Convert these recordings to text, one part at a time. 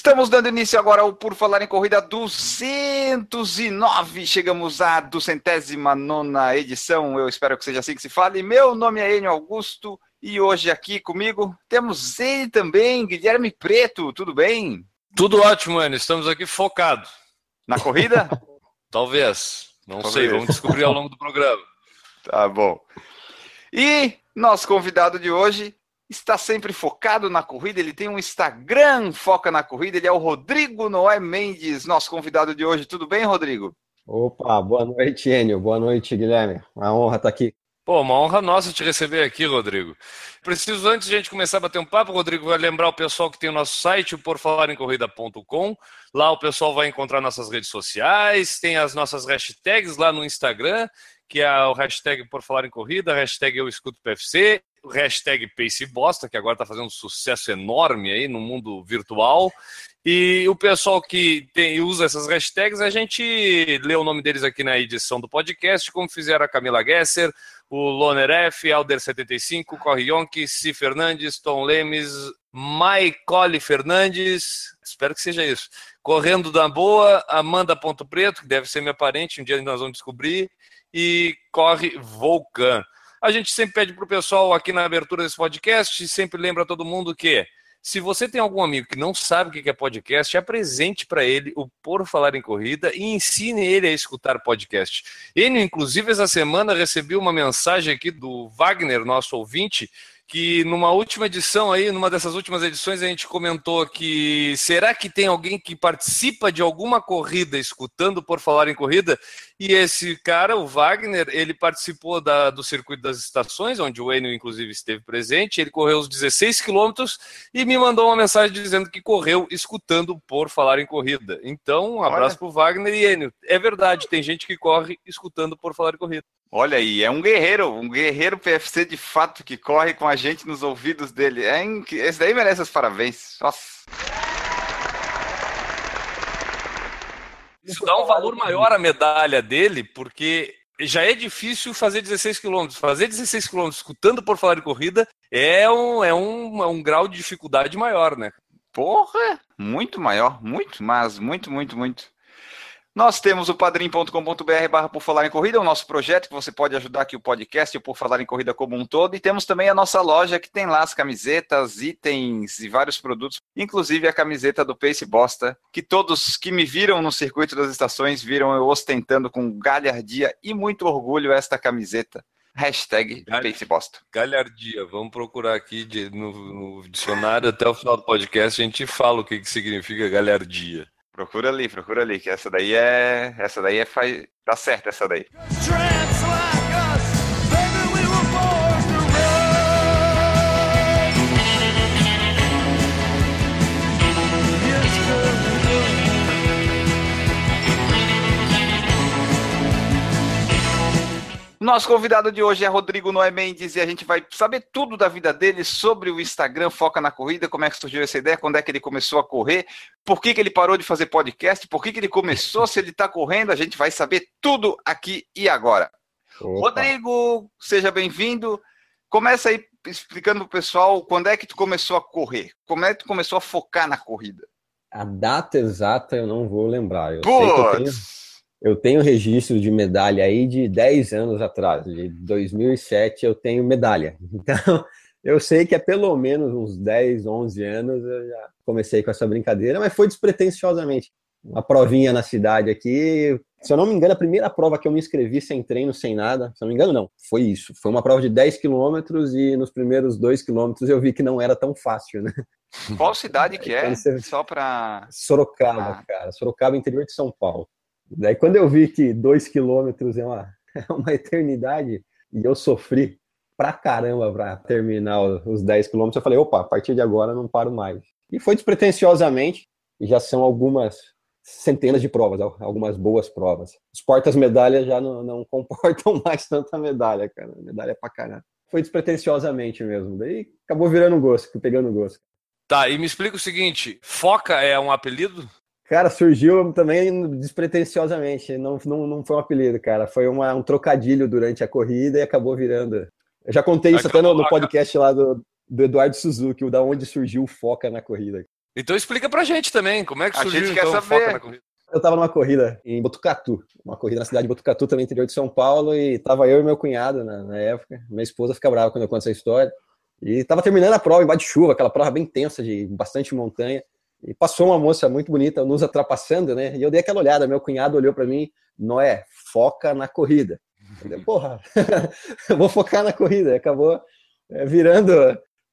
Estamos dando início agora ao Por Falar em Corrida 209. Chegamos à duzentésima nona edição. Eu espero que seja assim que se fale. Meu nome é Enio Augusto e hoje aqui comigo temos ele também, Guilherme Preto. Tudo bem? Tudo ótimo, Enio. Estamos aqui focados. Na corrida? Talvez. Não Talvez. sei, vamos descobrir ao longo do programa. Tá bom. E nosso convidado de hoje está sempre focado na corrida. Ele tem um Instagram foca na corrida. Ele é o Rodrigo Noé Mendes, nosso convidado de hoje. Tudo bem, Rodrigo? Opa, boa noite, Enio. Boa noite, Guilherme. Uma honra estar aqui. Pô, uma honra nossa te receber aqui, Rodrigo. Preciso, antes de a gente começar a bater um papo, Rodrigo, vai lembrar o pessoal que tem o nosso site, o porfalarencorrida.com. Lá o pessoal vai encontrar nossas redes sociais, tem as nossas hashtags lá no Instagram, que é o hashtag Por Falar em Corrida, hashtag Eu Escuto PFC, hashtag Pace Bosta, que agora está fazendo um sucesso enorme aí no mundo virtual. E o pessoal que tem, usa essas hashtags, a gente lê o nome deles aqui na edição do podcast, como fizeram a Camila Gesser, o Loner F, Alder75, Corre Yonk, Si Fernandes, Tom Lemes, Maicole Fernandes, espero que seja isso. Correndo da Boa, Amanda Ponto Preto, que deve ser minha parente, um dia nós vamos descobrir, e Corre Volcan. A gente sempre pede para o pessoal aqui na abertura desse podcast, sempre lembra todo mundo que se você tem algum amigo que não sabe o que é podcast, apresente para ele o Por Falar em Corrida e ensine ele a escutar podcast. Ele, inclusive, essa semana recebi uma mensagem aqui do Wagner, nosso ouvinte, que numa última edição aí, numa dessas últimas edições, a gente comentou que será que tem alguém que participa de alguma corrida escutando por falar em corrida? E esse cara, o Wagner, ele participou da, do circuito das estações, onde o Enio inclusive esteve presente. Ele correu os 16 quilômetros e me mandou uma mensagem dizendo que correu escutando por falar em corrida. Então, um abraço para o Wagner e Enio. É verdade, tem gente que corre escutando por falar em corrida. Olha aí, é um guerreiro, um guerreiro PFC de fato que corre com a gente nos ouvidos dele. É inc... Esse daí merece os parabéns. Nossa. Isso dá um valor maior à medalha dele, porque já é difícil fazer 16 quilômetros. Fazer 16 quilômetros escutando por falar em corrida é um, é, um, é um grau de dificuldade maior, né? Porra, muito maior, muito, mas muito, muito, muito. Nós temos o padrim.com.br barra por falar em corrida, o nosso projeto que você pode ajudar aqui o podcast o por falar em corrida como um todo, e temos também a nossa loja que tem lá as camisetas, itens e vários produtos, inclusive a camiseta do Pace Bosta, que todos que me viram no circuito das estações viram eu ostentando com galhardia e muito orgulho esta camiseta. Hashtag Gal- Pace Bosta. Galhardia, vamos procurar aqui de- no, no dicionário até o final do podcast a gente fala o que, que significa galhardia. Procura ali, procura ali, que essa daí é. Essa daí é. Faz... Tá certo essa daí. Nosso convidado de hoje é Rodrigo Noé Mendes e a gente vai saber tudo da vida dele sobre o Instagram Foca na Corrida, como é que surgiu essa ideia, quando é que ele começou a correr, por que, que ele parou de fazer podcast, por que, que ele começou, se ele está correndo, a gente vai saber tudo aqui e agora. Opa. Rodrigo, seja bem-vindo. Começa aí explicando pro pessoal quando é que tu começou a correr, como é que tu começou a focar na corrida. A data exata eu não vou lembrar. Eu sei que eu tenho! Eu tenho registro de medalha aí de 10 anos atrás. De 2007 eu tenho medalha. Então, eu sei que é pelo menos uns 10, 11 anos eu já comecei com essa brincadeira, mas foi despretensiosamente. Uma provinha na cidade aqui. Se eu não me engano, a primeira prova que eu me inscrevi sem treino, sem nada, se eu não me engano, não, foi isso. Foi uma prova de 10 quilômetros e nos primeiros 2 quilômetros eu vi que não era tão fácil, né? Qual cidade que é? Só para Sorocaba, Ah. cara. Sorocaba, interior de São Paulo. Daí, quando eu vi que dois quilômetros é uma, é uma eternidade e eu sofri pra caramba pra terminar os 10 quilômetros, eu falei, opa, a partir de agora não paro mais. E foi despretensiosamente, e já são algumas centenas de provas, algumas boas provas. Os portas-medalhas já não, não comportam mais tanta medalha, cara. Medalha pra caramba. foi despretensiosamente mesmo. Daí acabou virando gosto, pegando gosto. Tá, e me explica o seguinte: Foca é um apelido? Cara, surgiu também despretensiosamente. Não, não, não foi um apelido, cara. Foi uma, um trocadilho durante a corrida e acabou virando. Eu já contei isso acabou, até no, no podcast lá do, do Eduardo Suzuki, o da onde surgiu o Foca na corrida. Então explica pra gente também, como é que surgiu a gente então, quer saber. Foca na corrida. Eu tava numa corrida em Botucatu, uma corrida na cidade de Botucatu, também interior de São Paulo, e tava eu e meu cunhado na, na época. Minha esposa fica brava quando eu conto essa história. E tava terminando a prova embaixo de chuva, aquela prova bem tensa, de bastante montanha. E passou uma moça muito bonita nos ultrapassando, né? E eu dei aquela olhada. Meu cunhado olhou para mim: Noé, foca na corrida. Eu falei, porra, eu vou focar na corrida. Acabou é, virando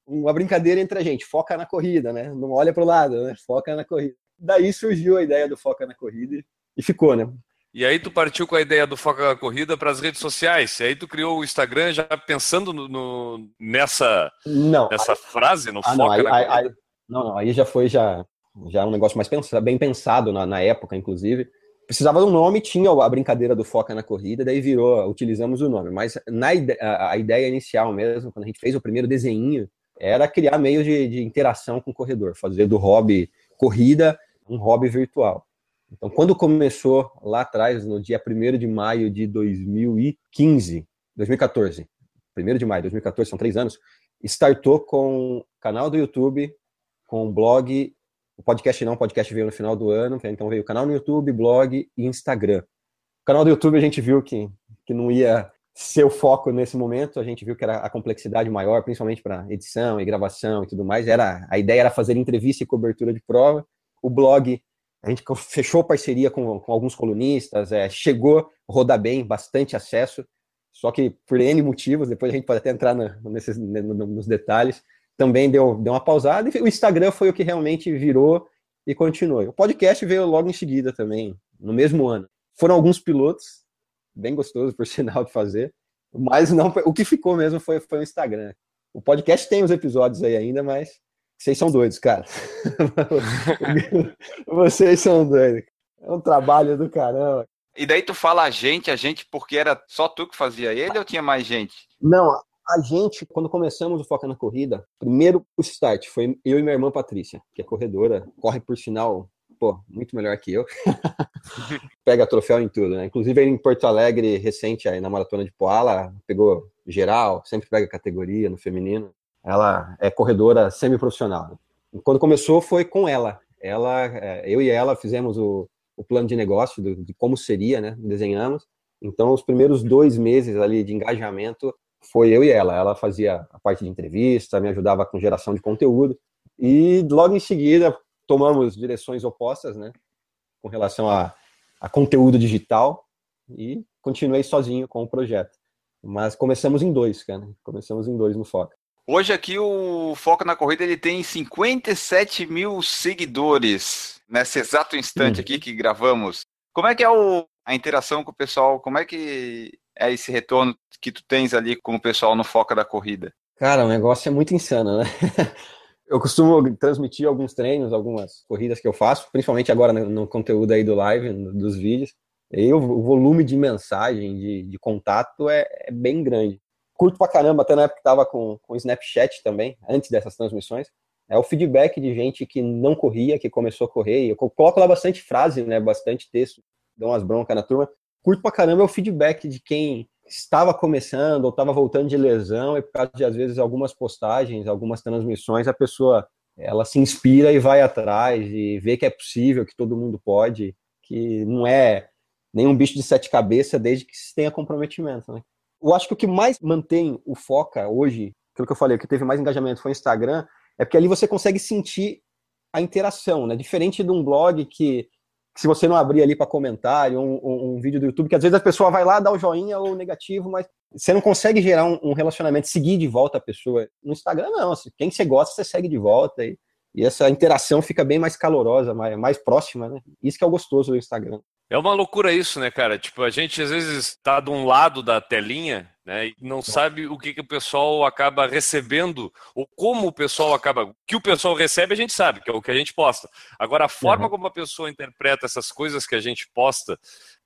uma brincadeira entre a gente: foca na corrida, né? Não olha para o lado, né? Foca na corrida. Daí surgiu a ideia do foca na corrida e ficou, né? E aí tu partiu com a ideia do Foca na Corrida para as redes sociais. E aí tu criou o Instagram já pensando no, no nessa, não, nessa aí, frase, no ah, Foca não, aí, na Corrida? Aí, não, não, aí já foi já já um negócio mais pensado, bem pensado na, na época, inclusive. Precisava de um nome, tinha a brincadeira do Foca na Corrida, daí virou, utilizamos o nome. Mas na a, a ideia inicial mesmo, quando a gente fez o primeiro desenho, era criar meios de, de interação com o corredor, fazer do hobby corrida um hobby virtual. Então, quando começou lá atrás, no dia 1 de maio de 2015, 2014, 1 de maio de 2014, são três anos, startou com canal do YouTube, com blog o podcast não, o podcast veio no final do ano, então veio o canal no YouTube, blog e Instagram. O canal do YouTube a gente viu que, que não ia ser o foco nesse momento, a gente viu que era a complexidade maior, principalmente para edição e gravação e tudo mais. Era A ideia era fazer entrevista e cobertura de prova. O blog, a gente fechou parceria com, com alguns colunistas, é, chegou rodar bem, bastante acesso, só que por N motivos, depois a gente pode até entrar no, nesses, nos detalhes, também deu, deu uma pausada, e o Instagram foi o que realmente virou e continuou. O podcast veio logo em seguida também, no mesmo ano. Foram alguns pilotos, bem gostoso, por sinal, de fazer, mas não o que ficou mesmo foi, foi o Instagram. O podcast tem os episódios aí ainda, mas vocês são doidos, cara. vocês são doidos. É um trabalho do caramba. E daí tu fala a gente, a gente, porque era só tu que fazia ele ou tinha mais gente? Não, a gente, quando começamos o Foca na Corrida, primeiro o start foi eu e minha irmã Patrícia, que é corredora, corre por sinal, pô, muito melhor que eu. Pega troféu em tudo, né? Inclusive em Porto Alegre, recente, aí na Maratona de Poala, pegou geral, sempre pega categoria no feminino. Ela é corredora semi-profissional. Né? Quando começou foi com ela. Ela, é, eu e ela fizemos o, o plano de negócio de, de como seria, né? Desenhamos. Então, os primeiros dois meses ali de engajamento foi eu e ela. Ela fazia a parte de entrevista, me ajudava com geração de conteúdo. E logo em seguida tomamos direções opostas, né? Com relação a, a conteúdo digital e continuei sozinho com o projeto. Mas começamos em dois, cara. Começamos em dois no Foca. Hoje aqui o Foca na Corrida ele tem 57 mil seguidores nesse exato instante uhum. aqui que gravamos. Como é que é o, a interação com o pessoal? Como é que é esse retorno que tu tens ali com o pessoal no Foca da Corrida? Cara, o negócio é muito insano, né? Eu costumo transmitir alguns treinos, algumas corridas que eu faço, principalmente agora no, conteúdo aí do live, dos vídeos. E o, volume de mensagem, de, de contato é, é, bem grande. Curto pra caramba, até na época que tava com o Snapchat também, antes dessas transmissões. É o feedback de gente que não corria, que começou a correr. Eu coloco lá bastante frase, né? Bastante texto, dou umas broncas na turma curto pra caramba é o feedback de quem estava começando ou estava voltando de lesão e por causa de às vezes algumas postagens, algumas transmissões, a pessoa ela se inspira e vai atrás e vê que é possível, que todo mundo pode, que não é nenhum bicho de sete cabeças desde que se tenha comprometimento, né? Eu acho que o que mais mantém o foca hoje, aquilo que eu falei, o que teve mais engajamento foi o Instagram, é porque ali você consegue sentir a interação, né? Diferente de um blog que se você não abrir ali para comentário, um, um, um, vídeo do YouTube, que às vezes a pessoa vai lá, dá o joinha ou negativo, mas você não consegue gerar um, um, relacionamento, seguir de volta a pessoa. No Instagram, não. Assim, quem você gosta, você segue de volta. E, e essa interação fica bem mais calorosa, mais, mais próxima, né? Isso que é o gostoso do Instagram. É uma loucura isso, né, cara? Tipo, a gente às vezes está de um lado da telinha, né, e não sabe o que, que o pessoal acaba recebendo, ou como o pessoal acaba. O que o pessoal recebe, a gente sabe, que é o que a gente posta. Agora, a forma uhum. como a pessoa interpreta essas coisas que a gente posta,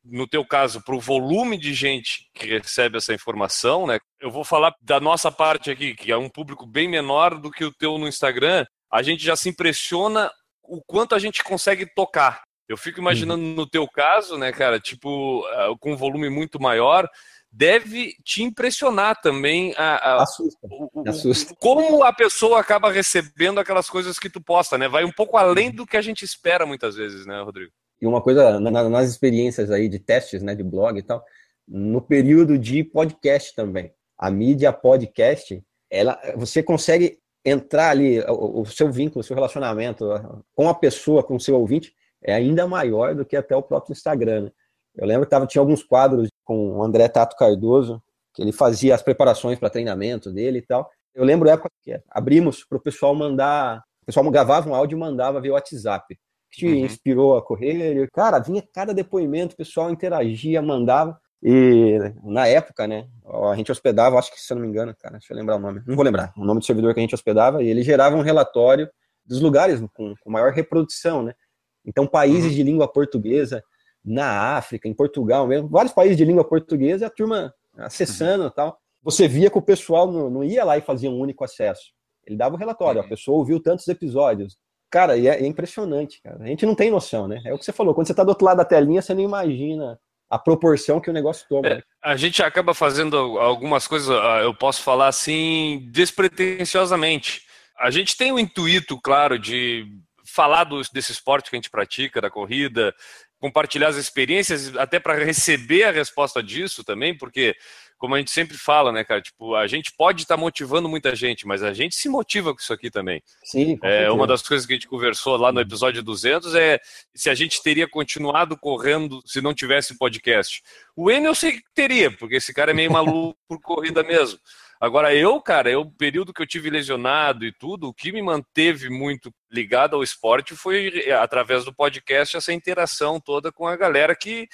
no teu caso, para o volume de gente que recebe essa informação, né? Eu vou falar da nossa parte aqui, que é um público bem menor do que o teu no Instagram. A gente já se impressiona o quanto a gente consegue tocar. Eu fico imaginando uhum. no teu caso, né, cara, tipo, uh, com um volume muito maior, deve te impressionar também a, a assusta, o, assusta. como a pessoa acaba recebendo aquelas coisas que tu posta, né? Vai um pouco além do que a gente espera muitas vezes, né, Rodrigo? E uma coisa, na, nas experiências aí de testes, né, de blog e tal, no período de podcast também. A mídia podcast, ela, você consegue entrar ali, o, o seu vínculo, o seu relacionamento com a pessoa, com o seu ouvinte, é ainda maior do que até o próprio Instagram. Né? Eu lembro que tava, tinha alguns quadros com o André Tato Cardoso, que ele fazia as preparações para treinamento dele e tal. Eu lembro da época que abrimos para o pessoal mandar, o pessoal gravava um áudio e mandava via WhatsApp. Que uhum. inspirou a correr. Cara, vinha cada depoimento, o pessoal interagia, mandava. E na época, né, a gente hospedava, acho que se eu não me engano, cara, deixa eu lembrar o nome, não vou lembrar, o nome do servidor que a gente hospedava, e ele gerava um relatório dos lugares com, com maior reprodução, né? Então, países uhum. de língua portuguesa, na África, em Portugal mesmo, vários países de língua portuguesa, a turma acessando e tal. Você via que o pessoal não, não, ia lá e fazia um único acesso. Ele dava o um relatório, a pessoa ouviu tantos episódios. Cara, e é, é, impressionante, cara. A gente não tem noção, né? É o que você falou, quando você está do outro lado da telinha, você não imagina a proporção que o negócio toma. É, a gente acaba fazendo algumas coisas, ah, eu posso falar assim, despretensiosamente. A gente tem o intuito, claro, de falar do, desse esporte que a gente pratica, da corrida, compartilhar as experiências, até para receber a resposta disso também, porque, como a gente sempre fala, né, cara, tipo, a gente pode estar tá motivando muita gente, mas a gente se motiva com isso aqui também. Sim, é, uma das coisas que a gente conversou lá no episódio 200 é se a gente teria continuado correndo se não tivesse podcast. O Enio eu sei que teria, porque esse cara é meio maluco por corrida mesmo. Agora, eu, cara, eu, o período que eu tive lesionado e tudo, o que me manteve muito ligado ao esporte foi através do podcast, essa interação toda com a galera que,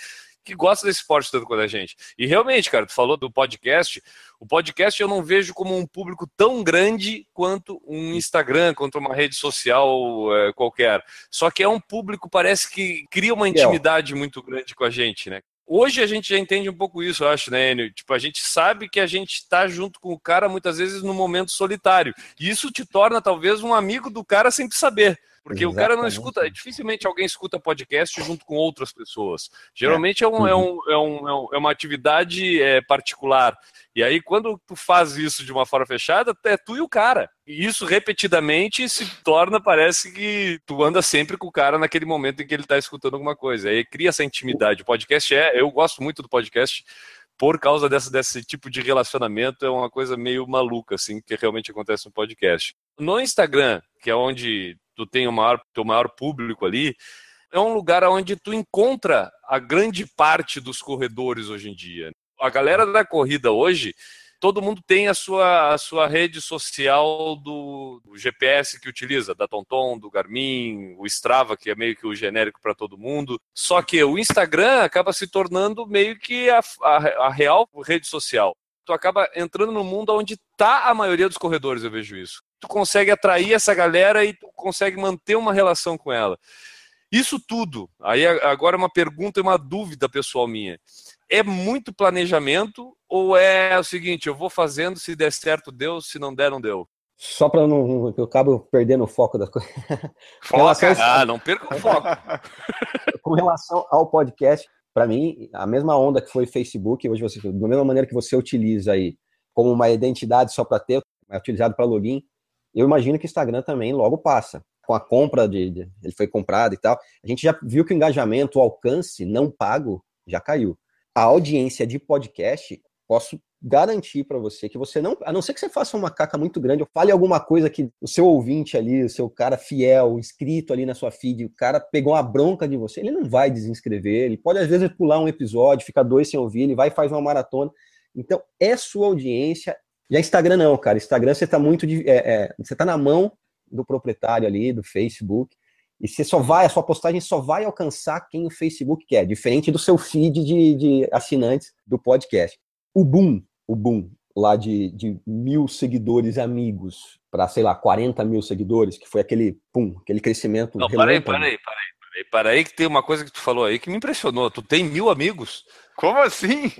que gosta desse esporte tanto quanto a gente. E realmente, cara, tu falou do podcast. O podcast eu não vejo como um público tão grande quanto um Instagram, quanto uma rede social é, qualquer. Só que é um público, parece que cria uma intimidade muito grande com a gente, né? Hoje a gente já entende um pouco isso, eu acho, né, Enio? Tipo, a gente sabe que a gente está junto com o cara muitas vezes no momento solitário. E isso te torna talvez um amigo do cara sem saber. Porque Exatamente. o cara não escuta, dificilmente alguém escuta podcast junto com outras pessoas. Geralmente é, é, um, é, um, é, um, é uma atividade é, particular. E aí, quando tu faz isso de uma forma fechada, é tu e o cara. E isso repetidamente se torna, parece que tu anda sempre com o cara naquele momento em que ele está escutando alguma coisa. Aí cria essa intimidade. O podcast é, eu gosto muito do podcast por causa dessa, desse tipo de relacionamento, é uma coisa meio maluca, assim, que realmente acontece no podcast. No Instagram, que é onde tu tem o maior, teu maior público ali, é um lugar onde tu encontra a grande parte dos corredores hoje em dia a galera da corrida hoje, todo mundo tem a sua, a sua rede social do, do GPS que utiliza, da TomTom, do Garmin, o Strava, que é meio que o genérico para todo mundo. Só que o Instagram acaba se tornando meio que a, a, a real rede social. Tu acaba entrando no mundo onde está a maioria dos corredores, eu vejo isso. Tu consegue atrair essa galera e tu consegue manter uma relação com ela. Isso tudo, aí agora é uma pergunta e uma dúvida pessoal minha é muito planejamento ou é o seguinte, eu vou fazendo, se der certo, deu, se não der, não deu? Só para não eu acabo perdendo o foco da coisa. Foca, ah, não perca o foco. Com relação ao podcast, para mim, a mesma onda que foi Facebook, hoje você, da mesma maneira que você utiliza aí como uma identidade só para ter, é utilizado para login, eu imagino que o Instagram também logo passa. Com a compra de, de, ele foi comprado e tal, a gente já viu que o engajamento, o alcance não pago já caiu a audiência de podcast, posso garantir para você que você não, a não ser que você faça uma caca muito grande, ou fale alguma coisa que o seu ouvinte ali, o seu cara fiel, inscrito ali na sua feed, o cara pegou uma bronca de você, ele não vai desinscrever, ele pode às vezes pular um episódio, ficar dois sem ouvir, ele vai e faz uma maratona. Então, é sua audiência. Já Instagram não, cara. Instagram você tá muito de, é, é, você tá na mão do proprietário ali, do Facebook. E você só vai, a sua postagem só vai alcançar quem o Facebook quer, diferente do seu feed de, de assinantes do podcast. O boom, o boom lá de, de mil seguidores amigos para, sei lá, 40 mil seguidores, que foi aquele, pum, aquele crescimento. Não, parei, parei, parei. E para aí que tem uma coisa que tu falou aí que me impressionou. Tu tem mil amigos? Como assim?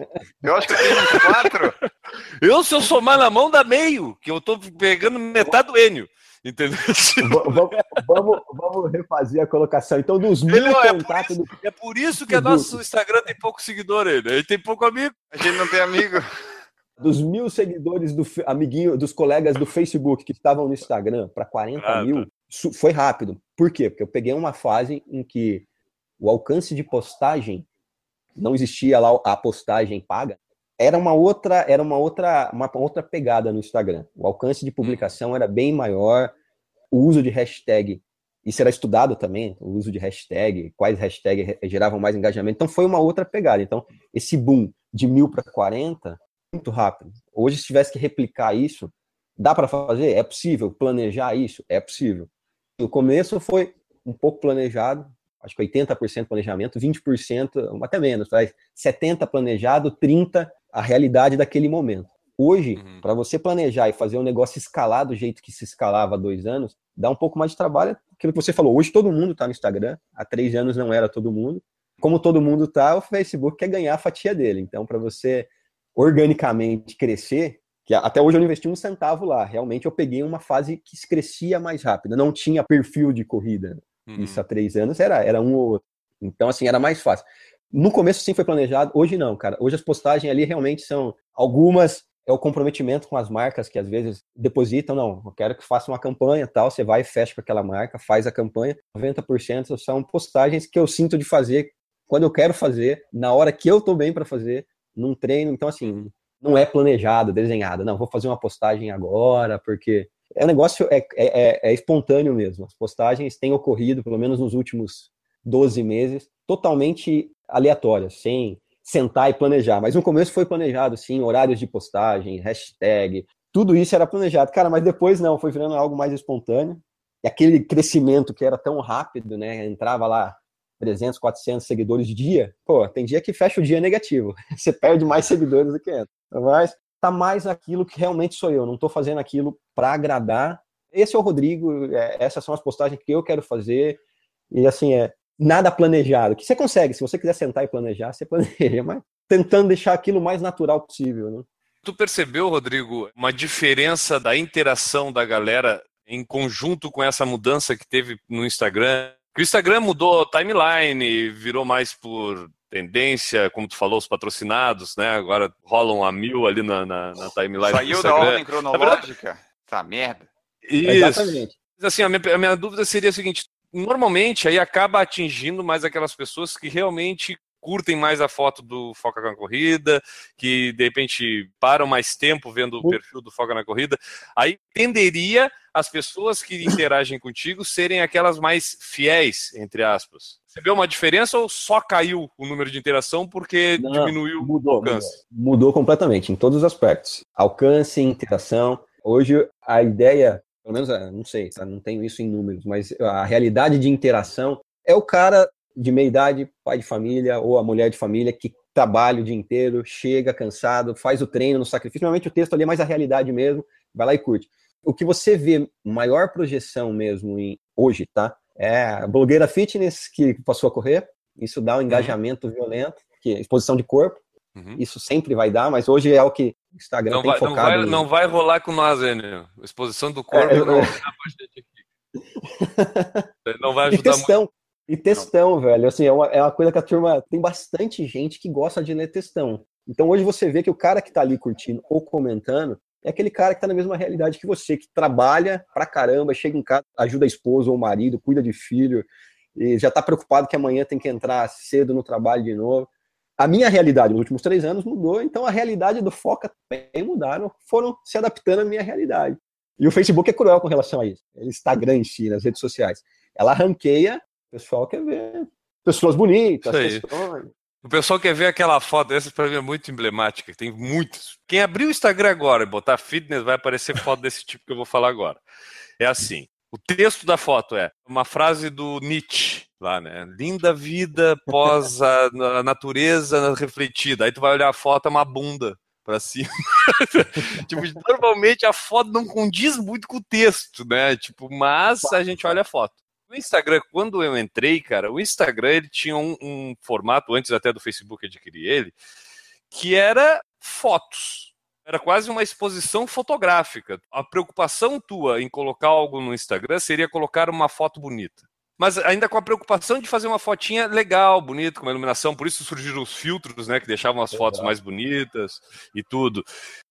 Eu acho que eu tenho uns quatro. Eu, se eu somar na mão, dá meio, que eu tô pegando metade do Enio. Entendeu? Vamos, vamos, vamos refazer a colocação. Então, dos mil ó, é, por contatos isso, do é por isso que o nosso Instagram tem pouco seguidor ainda. Ele tem pouco amigo. A gente não tem amigo. dos mil seguidores do amiguinho, dos colegas do Facebook que estavam no Instagram para 40 Ah, mil, su- foi rápido. Por quê? Porque eu peguei uma fase em que o alcance de postagem não existia lá a postagem paga. Era uma outra, era uma outra, uma outra pegada no Instagram. O alcance de publicação era bem maior. O uso de hashtag, isso era estudado também, o uso de hashtag, quais hashtags geravam mais engajamento. Então foi uma outra pegada. Então esse boom de mil para 40 muito rápido. Hoje, se tivesse que replicar isso, dá para fazer? É possível. Planejar isso? É possível. No começo foi um pouco planejado, acho que 80% planejamento, 20%, até menos, faz 70% planejado, 30% a realidade daquele momento. Hoje, Uhum. para você planejar e fazer um negócio escalar do jeito que se escalava há dois anos, dá um pouco mais de trabalho. Aquilo que você falou, hoje todo mundo está no Instagram, há três anos não era todo mundo. Como todo mundo está, o Facebook quer ganhar a fatia dele. Então, para você organicamente crescer, que até hoje eu não investi um centavo lá. Realmente eu peguei uma fase que crescia mais rápido. Não tinha perfil de corrida. Uhum. Isso há três anos era, era um ou outro. Então, assim, era mais fácil. No começo sim foi planejado, hoje não, cara. Hoje as postagens ali realmente são algumas é o comprometimento com as marcas que às vezes depositam, não, eu quero que faça uma campanha tal, você vai e fecha com aquela marca, faz a campanha. 90% são postagens que eu sinto de fazer quando eu quero fazer, na hora que eu tô bem para fazer, num treino. Então, assim, não é planejado, desenhado. Não, vou fazer uma postagem agora, porque é um negócio, é, é, é espontâneo mesmo. As postagens têm ocorrido, pelo menos nos últimos 12 meses, totalmente aleatórias, sem sentar e planejar. Mas no começo foi planejado, sim, horários de postagem, hashtag, tudo isso era planejado. Cara, mas depois não, foi virando algo mais espontâneo. E aquele crescimento que era tão rápido, né? Entrava lá 300, 400 seguidores dia, pô, tem dia que fecha o dia negativo. Você perde mais seguidores do que entra. Mas tá mais aquilo que realmente sou eu. Não tô fazendo aquilo para agradar. Esse é o Rodrigo, é, essas são as postagens que eu quero fazer. E assim, é nada planejado. Que você consegue, se você quiser sentar e planejar, você planeja, mas tentando deixar aquilo mais natural possível, né? Tu percebeu, Rodrigo, uma diferença da interação da galera em conjunto com essa mudança que teve no Instagram? O Instagram mudou timeline, virou mais por tendência, como tu falou, os patrocinados, né? Agora rolam a mil ali na, na, na timeline do Saiu da ordem cronológica. Essa merda. Isso. Exatamente. Mas, assim, a minha, a minha dúvida seria a seguinte: normalmente aí acaba atingindo mais aquelas pessoas que realmente curtem mais a foto do Foca na Corrida, que de repente param mais tempo vendo o perfil do Foca na Corrida. Aí tenderia as pessoas que interagem contigo serem aquelas mais fiéis, entre aspas. Você vê uma diferença ou só caiu o número de interação porque Não, diminuiu mudou, o alcance? Mudou, mudou completamente, em todos os aspectos. Alcance, interação. Hoje, a ideia, pelo menos, é, não sei, tá? não tenho isso em números, mas a realidade de interação é o cara de meia idade, pai de família, ou a mulher de família que trabalha o dia inteiro, chega cansado, faz o treino no sacrifício. Normalmente o texto ali é mais a realidade mesmo, vai lá e curte. O que você vê maior projeção mesmo em, hoje, tá? É a blogueira fitness que passou a correr, isso dá um engajamento violento, que é exposição de corpo, Uhum. isso sempre vai dar, mas hoje é o que o Instagram Não tem vai, não, focado. vai, em- não vai rolar com nós, Enio. Exposição do corpo É, não vai. Não vai E ajudar muito. textão. E textão, velho. Assim, é uma, é uma coisa que a turma. Tem bastante gente que gosta de ler textão. Então hoje você vê que o cara que tá ali curtindo ou comentando é aquele cara que tá na mesma realidade que você, que trabalha pra caramba, chega em casa, ajuda a esposa ou o marido, cuida de filho, e já tá preocupado que amanhã tem que entrar cedo no trabalho de novo. A minha realidade nos últimos três anos mudou, então a realidade do Foca também mudaram, foram se adaptando à minha realidade. E o Facebook é cruel com relação a isso. O Instagram em si, nas redes sociais. Ela ranqueia, o pessoal quer ver pessoas bonitas, questões. O pessoal quer ver aquela foto, essa pra mim é muito emblemática, tem muitos. Quem abrir o Instagram agora e botar fitness, vai aparecer foto desse tipo que eu vou falar agora. É assim, o texto da foto é uma frase do Nietzsche, lá, né? Linda vida pós a, natureza refletida. Aí tu vai olhar a foto, é uma bunda pra cima. tipo, normalmente a foto não condiz muito com o texto, né? Tipo, mas a gente olha a foto. O Instagram, quando eu entrei, cara, o Instagram ele tinha um, um formato, antes até do Facebook adquirir ele, que era fotos. Era quase uma exposição fotográfica. A preocupação tua em colocar algo no Instagram seria colocar uma foto bonita mas ainda com a preocupação de fazer uma fotinha legal, bonita, com uma iluminação. Por isso surgiram os filtros, né, que deixavam as fotos mais bonitas e tudo.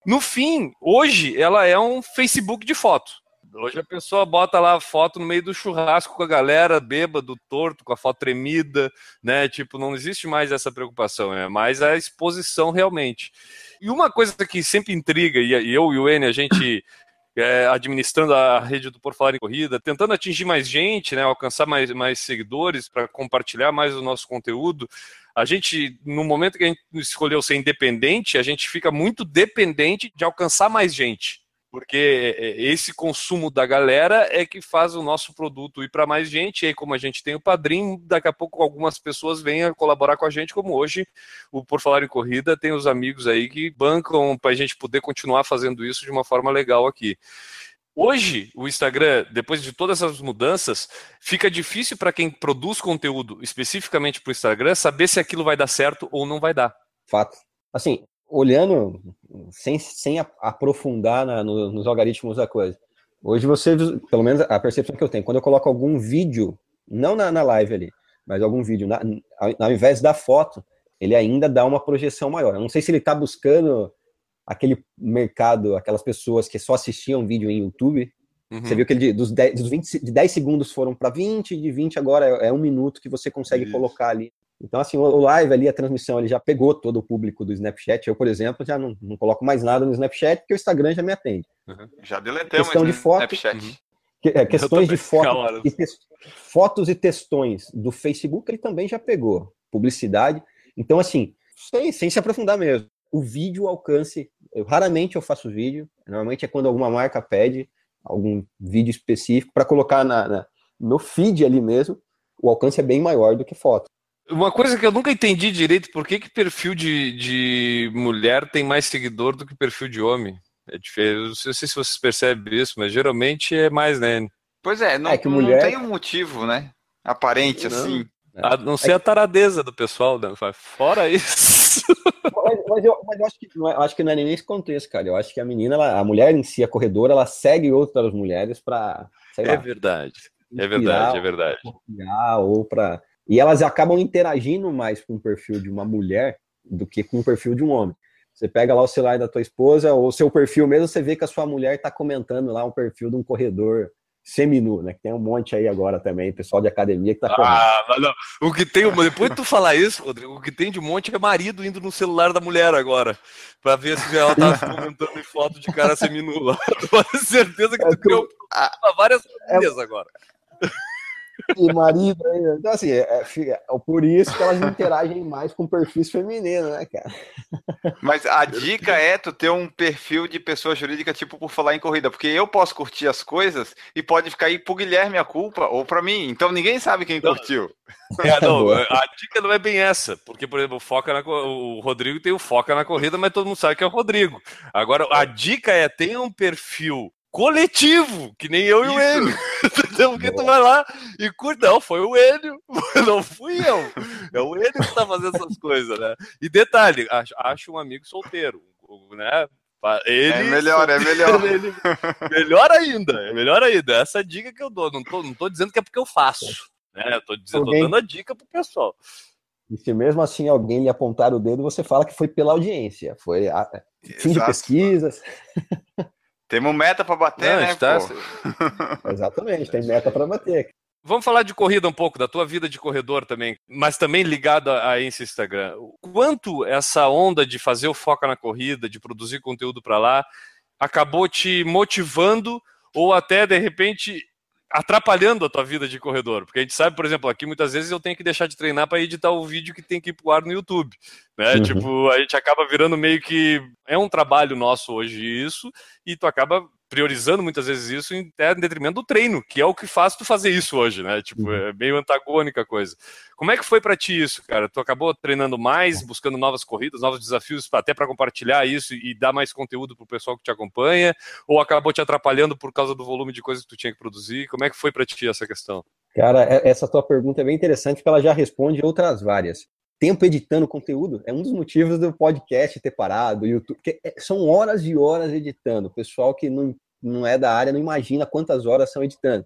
No fim, hoje ela é um Facebook de foto. Hoje a pessoa bota lá a foto no meio do churrasco com a galera, bêbado, torto, com a foto tremida, né? Tipo, não existe mais essa preocupação, é mais a exposição realmente. E uma coisa que sempre intriga, e eu e o N, a gente é, administrando a rede do Por Falar em Corrida, tentando atingir mais gente, né, alcançar mais, mais seguidores para compartilhar mais o nosso conteúdo. A gente, no momento que a gente escolheu ser independente, a gente fica muito dependente de alcançar mais gente porque é, é, esse consumo da galera é que faz o nosso produto ir para mais gente. E aí, como a gente tem o padrinho, daqui a pouco algumas pessoas venham colaborar com a gente, como hoje o Por Falar em Corrida tem os amigos aí que bancam para a gente poder continuar fazendo isso de uma forma legal aqui. Hoje, o Instagram, depois de todas essas mudanças, fica difícil para quem produz conteúdo especificamente para o Instagram saber se aquilo vai dar certo ou não vai dar. Fato. Assim, olhando, sem, sem aprofundar na, no, nos algoritmos da coisa. Hoje você, pelo menos a percepção que eu tenho, quando eu coloco algum vídeo, não na, na live ali, mas algum vídeo, na, ao invés da foto, ele ainda dá uma projeção maior. Eu não sei se ele está buscando aquele mercado, aquelas pessoas que só assistiam vídeo em YouTube. Uhum. Você viu que ele, dos 10, dos 20, de 10 segundos foram para 20, de 20 agora é, é, um minuto que você consegue Isso. colocar ali então, assim, o live ali, a transmissão, ele já pegou todo o público do Snapchat. Eu, por exemplo, já não, não coloco mais nada no Snapchat, porque o Instagram já me atende. Uhum. Já deletei questão de foto, Snapchat. Uhum. Que, é, questões de foto, e fotos e textões do Facebook, ele também já pegou. Publicidade. Então, assim, sem, sem se aprofundar mesmo. O vídeo alcance, eu, raramente eu faço vídeo, normalmente é quando alguma marca pede algum vídeo específico para colocar na, na, no feed ali mesmo, o alcance é bem maior do que foto. Uma coisa que eu nunca entendi direito, por que, que perfil de, de mulher tem mais seguidor do que perfil de homem? É diferente. Eu não sei se vocês percebem isso, mas geralmente é mais, né? Pois é, não, é que mulher... não tem um motivo, né? Aparente, não. assim. A não ser a taradeza do pessoal, né? Fora isso. Mas, mas, eu, mas eu, acho que não é, acho que não é nem nesse contexto, cara. Eu acho que a menina, ela, a mulher em si, a corredora, ela segue outras mulheres para. É verdade. É verdade, é verdade. Ou para e elas acabam interagindo mais com o perfil de uma mulher do que com o perfil de um homem. Você pega lá o celular da tua esposa, ou seu perfil mesmo, você vê que a sua mulher está comentando lá um perfil de um corredor seminu, né? Que tem um monte aí agora também, pessoal de academia que tá correndo. Ah, não. O que tem, depois de tu falar isso, Rodrigo, o que tem de monte é marido indo no celular da mulher agora, para ver se ela tá comentando em foto de cara seminu lá. Tu tenho certeza que tu é, criou várias famílias é, agora e marido ainda. Então, assim, é, é, é, por isso que elas interagem mais com perfis femininos, né, cara? Mas a dica é tu ter um perfil de pessoa jurídica, tipo, por falar em corrida, porque eu posso curtir as coisas e pode ficar aí pro Guilherme a culpa ou para mim. Então ninguém sabe quem não, curtiu. É, não, a dica não é bem essa, porque, por exemplo, foca na, o Rodrigo tem o foca na corrida, mas todo mundo sabe que é o Rodrigo. Agora, a dica é tenha um perfil coletivo, que nem eu e o Enio. Entendeu? Porque tu vai lá e curte. Não, foi o Enio, não fui eu. É o Enio que tá fazendo essas coisas, né? E detalhe, acho, acho um amigo solteiro, né? Ele, é melhor, é melhor. Ele, melhor ainda, é melhor ainda. Essa dica que eu dou. Não tô, não tô dizendo que é porque eu faço. Né? Eu tô, dizendo, alguém... tô dando a dica pro pessoal. E se mesmo assim alguém lhe apontar o dedo, você fala que foi pela audiência. Foi a... fim de pesquisas. Temos meta para bater, Não, né? Tá... Exatamente, tem meta para bater. Vamos falar de corrida um pouco, da tua vida de corredor também, mas também ligado a esse Instagram. Quanto essa onda de fazer o foco na corrida, de produzir conteúdo para lá, acabou te motivando ou até de repente atrapalhando a tua vida de corredor, porque a gente sabe, por exemplo, aqui muitas vezes eu tenho que deixar de treinar para editar o vídeo que tem que ir pro ar no YouTube, né? Uhum. Tipo, a gente acaba virando meio que é um trabalho nosso hoje isso, e tu acaba priorizando muitas vezes isso em, em detrimento do treino, que é o que faz tu fazer isso hoje, né? Tipo, uhum. é meio antagônica a coisa. Como é que foi para ti isso, cara? Tu acabou treinando mais, buscando novas corridas, novos desafios, até para compartilhar isso e dar mais conteúdo pro pessoal que te acompanha, ou acabou te atrapalhando por causa do volume de coisas que tu tinha que produzir? Como é que foi para ti essa questão? Cara, é- essa tua pergunta é bem interessante porque ela já responde outras várias. Tempo editando conteúdo é um dos motivos do podcast ter parado, do YouTube, é- são horas e horas editando. O pessoal que não, não é da área não imagina quantas horas são editando.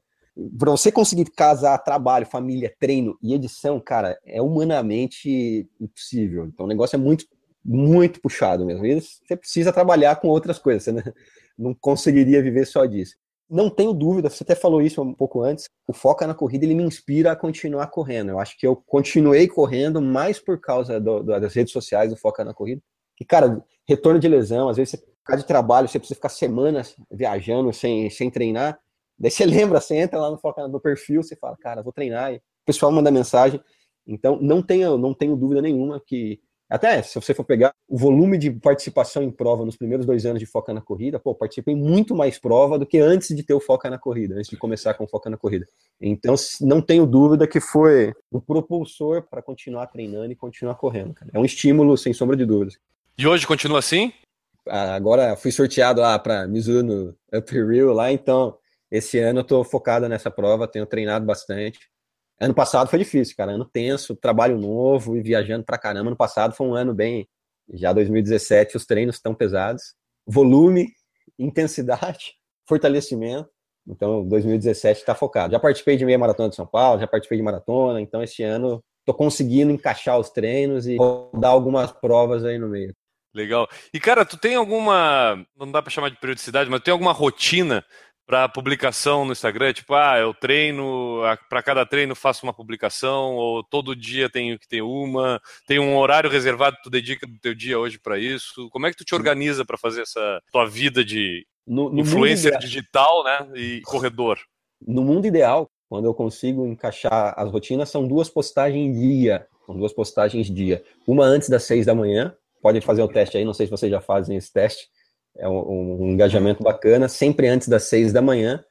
Para você conseguir casar trabalho, família, treino e edição, cara, é humanamente impossível. Então o negócio é muito, muito puxado mesmo. E você precisa trabalhar com outras coisas, você não conseguiria viver só disso. Não tenho dúvida, você até falou isso um pouco antes, o Foca na Corrida, ele me inspira a continuar correndo. Eu acho que eu continuei correndo mais por causa do- do- das redes sociais do Foca na Corrida. E, cara, retorno de lesão, às vezes você, causa de trabalho, você precisa ficar semanas viajando sem, sem treinar. Daí você lembra, você entra lá no Foca no perfil, você fala, cara, vou treinar. E o pessoal manda mensagem. Então, não tenho, não tenho dúvida nenhuma que até se você for pegar o volume de participação em prova nos primeiros dois anos de Foca na Corrida, pô, participei muito mais prova do que antes de ter o Foca na Corrida, antes de começar com o Foca na Corrida. Então, não tenho dúvida que foi um propulsor para continuar treinando e continuar correndo. Cara. É um estímulo, sem sombra de dúvidas. E hoje continua assim? Ah, Agora fui sorteado lá para Mizuno Up Rio lá, então esse ano eu tô focado nessa prova, tenho treinado bastante. Ano passado foi difícil, cara, ano tenso, trabalho novo e viajando pra caramba. Ano passado foi um ano bem, já 2017 os treinos estão pesados, volume, intensidade, fortalecimento. Então 2017 está focado. Já participei de meia maratona de São Paulo, já participei de maratona, então esse ano tô conseguindo encaixar os treinos e dar algumas provas aí no meio. Legal. E, cara, tu tem alguma. Não dá pra chamar de periodicidade, mas tem alguma rotina para publicação no Instagram? Tipo, ah, eu treino, para cada treino faço uma publicação, ou todo dia tenho que ter uma, tem um horário reservado que tu dedica do teu dia hoje para isso. Como é que tu te organiza para fazer essa tua vida de No, no influencer digital, né? E corredor? no mundo ideal, quando eu consigo encaixar as rotinas, são duas postagens dia. São duas postagens dia. Uma antes das seis da manhã. Pode fazer o teste aí, não sei se vocês já fazem esse teste. É um, um engajamento bacana, sempre antes das seis da manhã.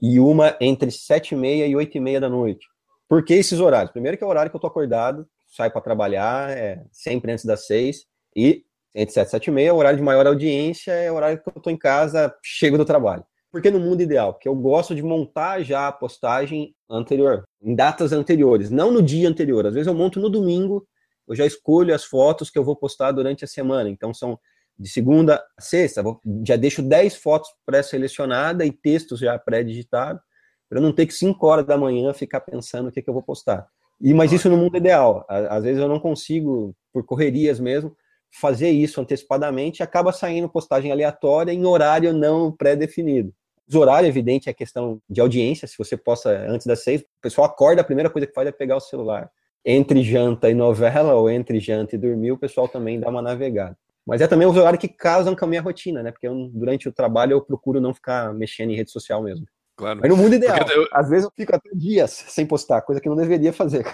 E uma entre sete e meia e oito e meia da noite. Por que esses horários? Primeiro que é o horário que eu tô acordado, saio para trabalhar, é sempre antes das seis. E entre sete e sete e meia, o horário de maior audiência é o horário que eu tô em casa, chego do trabalho. Porque no mundo ideal, porque eu gosto de montar já a postagem anterior, em datas anteriores, não no dia anterior. Às vezes eu monto no domingo, eu já escolho as fotos que eu vou postar durante a semana. Então são de segunda a sexta, vou- já deixo 10 fotos pré-selecionadas e textos já pré-digitados, para não ter que 5 horas da manhã ficar pensando o que, que eu vou postar. E, mas isso no mundo ideal. À- Às vezes eu não consigo, por correrias mesmo, fazer isso antecipadamente acaba saindo postagem aleatória em horário não pré-definido. Os horários, evidente, é questão de audiência. Se você posta antes das seis, o pessoal acorda, a primeira coisa que faz é pegar o celular. Entre janta e novela, ou entre janta e dormir, o pessoal também dá uma navegada. Mas é também os horários que casam com a minha rotina, né? Porque eu, durante o trabalho eu procuro não ficar mexendo em rede social mesmo. Claro. Mas no mundo ideal, eu- às vezes eu fico até dias sem postar, coisa que eu não deveria fazer.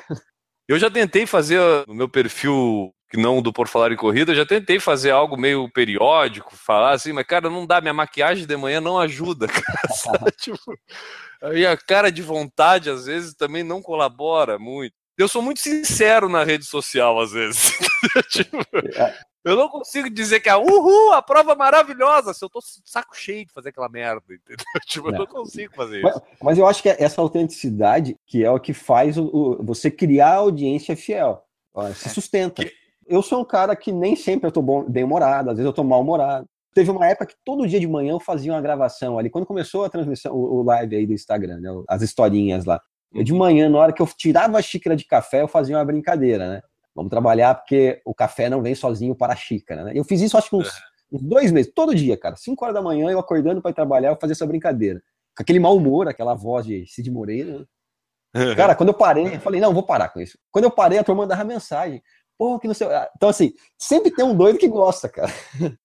Eu já tentei fazer no meu perfil, que não do Por Falar em Corrida, eu já tentei fazer algo meio periódico, falar assim, mas cara, não dá, minha maquiagem de manhã não ajuda, cara? Tipo, a minha cara de vontade, às vezes, também não colabora muito. Eu sou muito sincero na rede social, às vezes. Tipo, eu não consigo dizer que é uhul, a prova maravilhosa, se eu tô saco cheio de fazer aquela merda, entendeu? Tipo, eu não consigo fazer Mas, isso. mas eu acho que é essa autenticidade que é o que faz o, o- você criar a audiência fiel. Ó, Se sustenta. Eu sou um cara que nem sempre eu tô bem-humorado, às vezes eu tô mal-humorado. Teve uma época que todo dia de manhã eu fazia uma gravação ali, quando começou a transmissão, o, o live aí do Instagram, né, as historinhas lá. Eu de manhã, na hora que eu tirava a xícara de café, eu fazia uma brincadeira, né? Vamos trabalhar porque o café não vem sozinho para a xícara, né? Eu fiz isso acho que uns, uns dois meses, todo dia, cara. Cinco horas da manhã, eu acordando para ir trabalhar, eu fazia essa brincadeira. Com aquele mau humor, aquela voz de Cid Moreira. né? Cara, quando eu parei, eu falei, não, vou parar com isso. Quando eu parei, a turma mandava mensagem. Pô, que não sei. Então, assim, sempre tem um doido que gosta, cara.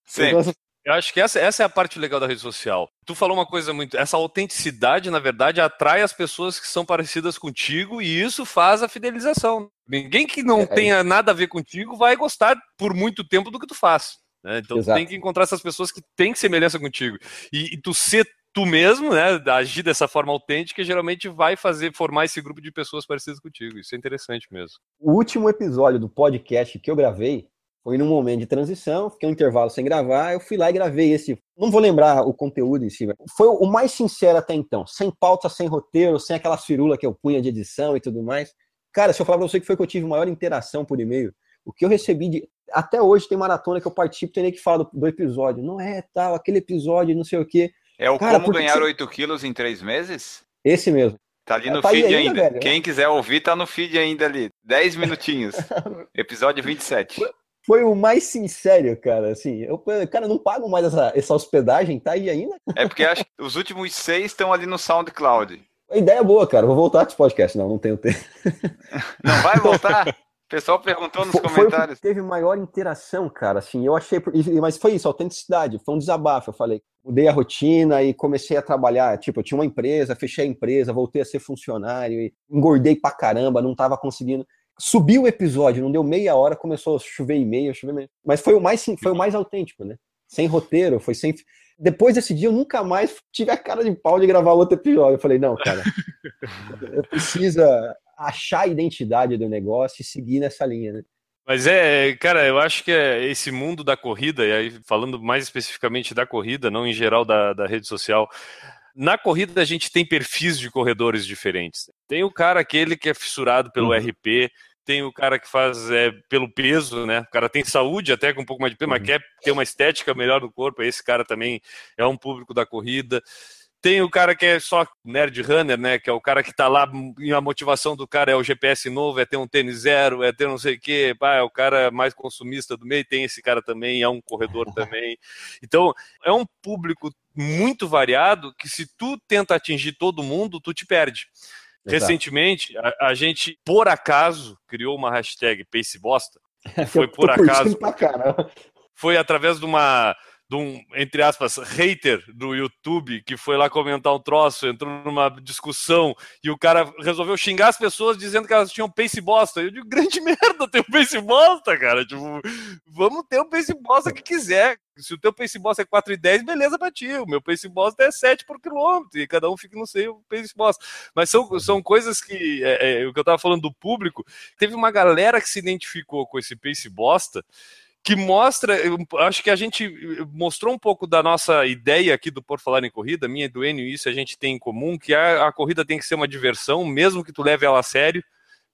Sempre. Então, Eu acho que essa, essa é a parte legal da rede social. Tu falou uma coisa muito. Essa autenticidade, na verdade, atrai as pessoas que são parecidas contigo e isso faz a fidelização. Ninguém que não É, é tenha nada a ver contigo vai gostar por muito tempo do que tu faz. né? Então tu tem que encontrar essas pessoas que têm semelhança contigo. E, e tu ser tu mesmo, né? Agir dessa forma autêntica, geralmente vai fazer formar esse grupo de pessoas parecidas contigo. Isso é interessante mesmo. o último episódio do podcast que eu gravei Foi num momento de transição, fiquei um intervalo sem gravar, eu fui lá e gravei esse. Não vou lembrar o conteúdo em si, mas foi o mais sincero até então. Sem pauta, sem roteiro, sem aquela firula que eu punha de edição e tudo mais. Cara, se eu falar pra você que foi que eu tive maior interação por e-mail, o que eu recebi de. Até hoje tem maratona que eu participo, tem nem que fala do, do episódio. Não é tal, aquele episódio, não sei o quê. É o Cara, Como Ganhar você- 8 quilos em 3 meses? Esse mesmo. Tá ali É, no tá feed ainda, ainda. velho. Quem quiser ouvir, tá no feed ainda ali. 10 minutinhos. Episódio 27. Foi o mais sincero, cara. Assim, eu, cara, não pago mais essa, essa hospedagem, tá aí ainda. É porque acho que os últimos seis estão ali no SoundCloud. A ideia é boa, cara. Vou voltar desse podcast. Não, não tenho tempo. Não vai voltar? O pessoal perguntou nos Foi- Foi comentários. que teve maior interação, cara. Assim, eu achei. Mas foi isso, autenticidade. Foi um desabafo. Eu falei, mudei a rotina e comecei a trabalhar. Tipo, eu tinha uma empresa, fechei a empresa, voltei a ser funcionário e engordei pra caramba, não tava conseguindo. Subiu o episódio, não deu meia hora, começou a chover e-mail, chover e-mail. Mas foi o mais, sim- foi o mais autêntico, né? Sem roteiro, foi sem. Depois desse dia, eu nunca mais tive a cara de pau de gravar outro episódio. Eu falei, não, cara, eu preciso achar a identidade do negócio e seguir nessa linha, né? Mas é, cara, eu acho que é esse mundo da corrida, e aí falando mais especificamente da corrida, não em geral da, da rede social. Na corrida a gente tem perfis de corredores diferentes. Tem o cara aquele que é fissurado pelo Uhum. RP, tem o cara que faz é, pelo peso, né? O cara tem saúde até com um pouco mais de peso, mas Uhum. quer ter uma estética melhor no corpo. Esse cara também é um público da corrida. Tem o cara que é só nerd runner, né? Que é o cara que tá lá e a motivação do cara é o GPS novo, é ter um tênis zero, é ter não sei o quê. Pá, é o cara mais consumista do meio. Tem esse cara também, é um corredor também. Então, é um público muito variado que se tu tenta atingir todo mundo, tu te perde. Exato. Recentemente, a, a gente, por acaso, criou uma hashtag Pace Bosta. Foi por acaso. Foi através de uma de um, entre aspas, hater do YouTube que foi lá comentar um troço, entrou numa discussão e o cara resolveu xingar as pessoas dizendo que elas tinham pace bosta. Eu digo, grande merda, tem um pace bosta, cara. Tipo, vamos ter o pace bosta que quiser. Se o teu pace bosta é 4,10, beleza pra ti. O meu pace bosta é 7 por quilômetro e cada um fica no seu pace bosta. Mas são, são coisas que, é, é, o que eu tava falando do público, teve uma galera que se identificou com esse pace bosta que mostra, acho que a gente mostrou um pouco da nossa ideia aqui do Por Falar em Corrida, minha e do Enio, isso a gente tem em comum, que a, a corrida tem que ser uma diversão, mesmo que tu leve ela a sério,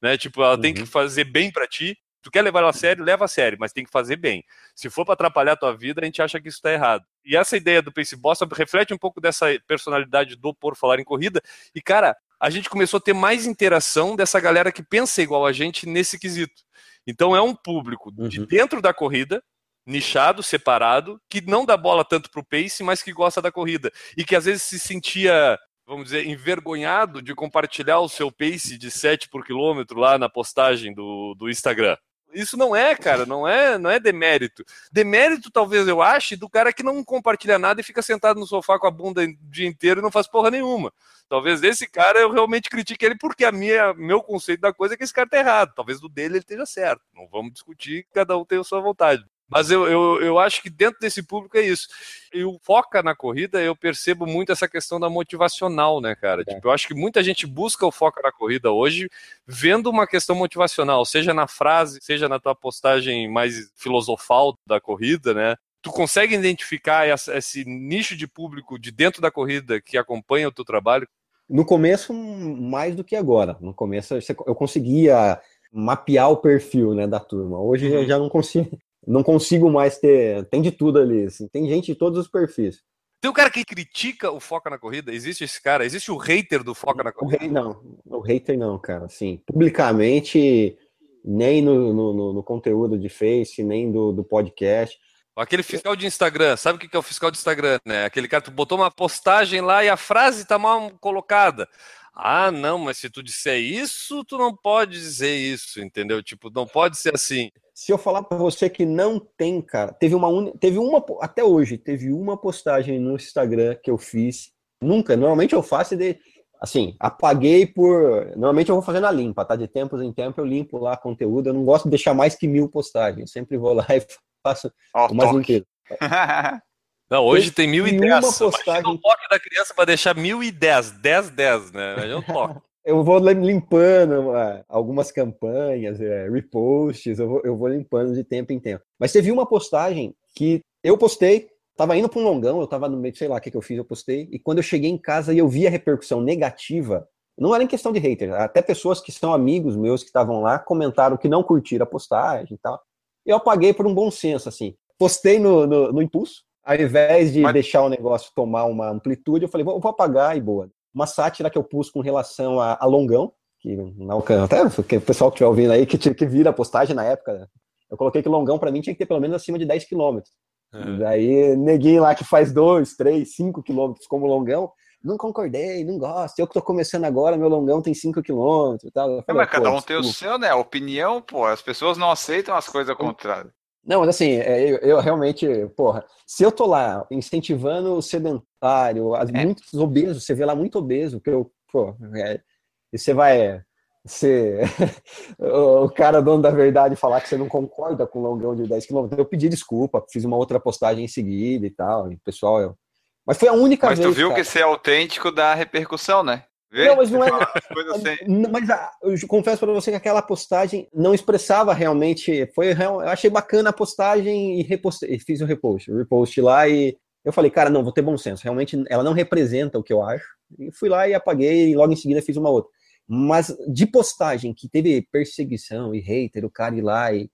né? Tipo, ela uhum. tem que fazer bem para ti. Tu quer levar ela a sério, leva a sério, mas tem que fazer bem. Se for para atrapalhar a tua vida, a gente acha que isso está errado. E essa ideia do Pace Bosta reflete um pouco dessa personalidade do Por Falar em Corrida. E, cara, a gente começou a ter mais interação dessa galera que pensa igual a gente nesse quesito. Então é um público de dentro da corrida, nichado, separado, que não dá bola tanto pro pace, mas que gosta da corrida. E que às vezes se sentia, vamos dizer, envergonhado de compartilhar o seu pace de 7 por quilômetro lá na postagem do, do Instagram. Isso não é, cara, não é, não é demérito. Demérito, talvez eu ache, do cara que não compartilha nada e fica sentado no sofá com a bunda o dia inteiro e não faz porra nenhuma. Talvez desse cara eu realmente critique ele porque a minha, meu conceito da coisa é que esse cara tá errado. Talvez do dele ele esteja certo. Não vamos discutir, cada um tem a sua vontade. Mas eu, eu, eu acho que dentro desse público é isso. E o foca na corrida, eu percebo muito essa questão da motivacional, né, cara? É. Tipo, eu acho que muita gente busca o foca na corrida hoje vendo uma questão motivacional, seja na frase, seja na tua postagem mais filosofal da corrida, né? Tu consegue identificar esse nicho de público de dentro da corrida que acompanha o teu trabalho? No começo, mais do que agora. No começo, eu conseguia mapear o perfil né, da turma. Hoje uhum. eu já não consigo não consigo mais ter. Tem de tudo ali. Assim. Tem gente de todos os perfis. Tem o cara que critica o Foca na Corrida? Existe esse cara? Existe o hater do Foca na Corrida? Não. O hater não, cara. Assim, publicamente, nem no, no, no conteúdo de Face, nem do, do podcast. Aquele fiscal de Instagram, sabe o que é o fiscal de Instagram, né? Aquele cara que botou uma postagem lá e a frase tá mal colocada. Ah, não, mas se tu disser isso, tu não pode dizer isso, entendeu? Tipo, não pode ser assim. Se eu falar para você que não tem, cara, teve uma un... teve uma até hoje, teve uma postagem no Instagram que eu fiz. Nunca, normalmente eu faço de assim, apaguei por, normalmente eu vou fazendo a limpa, tá? De tempos em tempos eu limpo lá conteúdo, eu não gosto de deixar mais que mil postagens, eu sempre vou lá e faço oh, o mais inteiro. Não, hoje tem 1010. Postagem... Imagina o toque da criança para deixar 1010, 10, 10, né? Aí eu toque. eu vou limpando uh, algumas campanhas, uh, reposts, eu vou, eu vou limpando de tempo em tempo. Mas teve uma postagem que eu postei, tava indo para um longão, eu tava no meio, sei lá o que, que eu fiz, eu postei, e quando eu cheguei em casa e eu vi a repercussão negativa, não era em questão de hater, até pessoas que são amigos meus que estavam lá comentaram que não curtiram a postagem e tal. Eu apaguei por um bom senso, assim. Postei no, no, no impulso, ao invés de Mas... deixar o negócio tomar uma amplitude, eu falei, vou, vou apagar e boa. Uma sátira que eu pus com relação a, a Longão, que não até o pessoal que estiver ouvindo aí, que, que vira a postagem na época, eu coloquei que Longão para mim tinha que ter pelo menos acima de 10 quilômetros. É. Daí, neguinho lá que faz 2, 3, 5 quilômetros como Longão, não concordei, não gosto. Eu que tô começando agora, meu longão tem 5 quilômetros e tal. Falei, mas cada um tem o seu, né? A opinião, pô, as pessoas não aceitam as coisas contrárias. Não, mas assim, é, eu, eu, realmente, porra, se eu tô lá incentivando o sedentário, as, é. muitos obesos, você vê lá muito obeso, que eu, pô, é, e você vai ser o cara dono da verdade falar que você não concorda com o longão de 10 km. Eu pedi desculpa, fiz uma outra postagem em seguida e tal, e pessoal, eu, mas foi a única mas vez. Mas tu viu cara. que ser autêntico dá repercussão, né? Vê? Não, mas não é. Assim. Mas eu confesso para você que aquela postagem não expressava realmente. Foi eu achei bacana a postagem e repostei, fiz o um repost, repost lá e eu falei, cara, não, vou ter bom senso. Realmente ela não representa o que eu acho. E fui lá e apaguei e logo em seguida fiz uma outra. Mas de postagem que teve perseguição e hater, o cara ir lá e,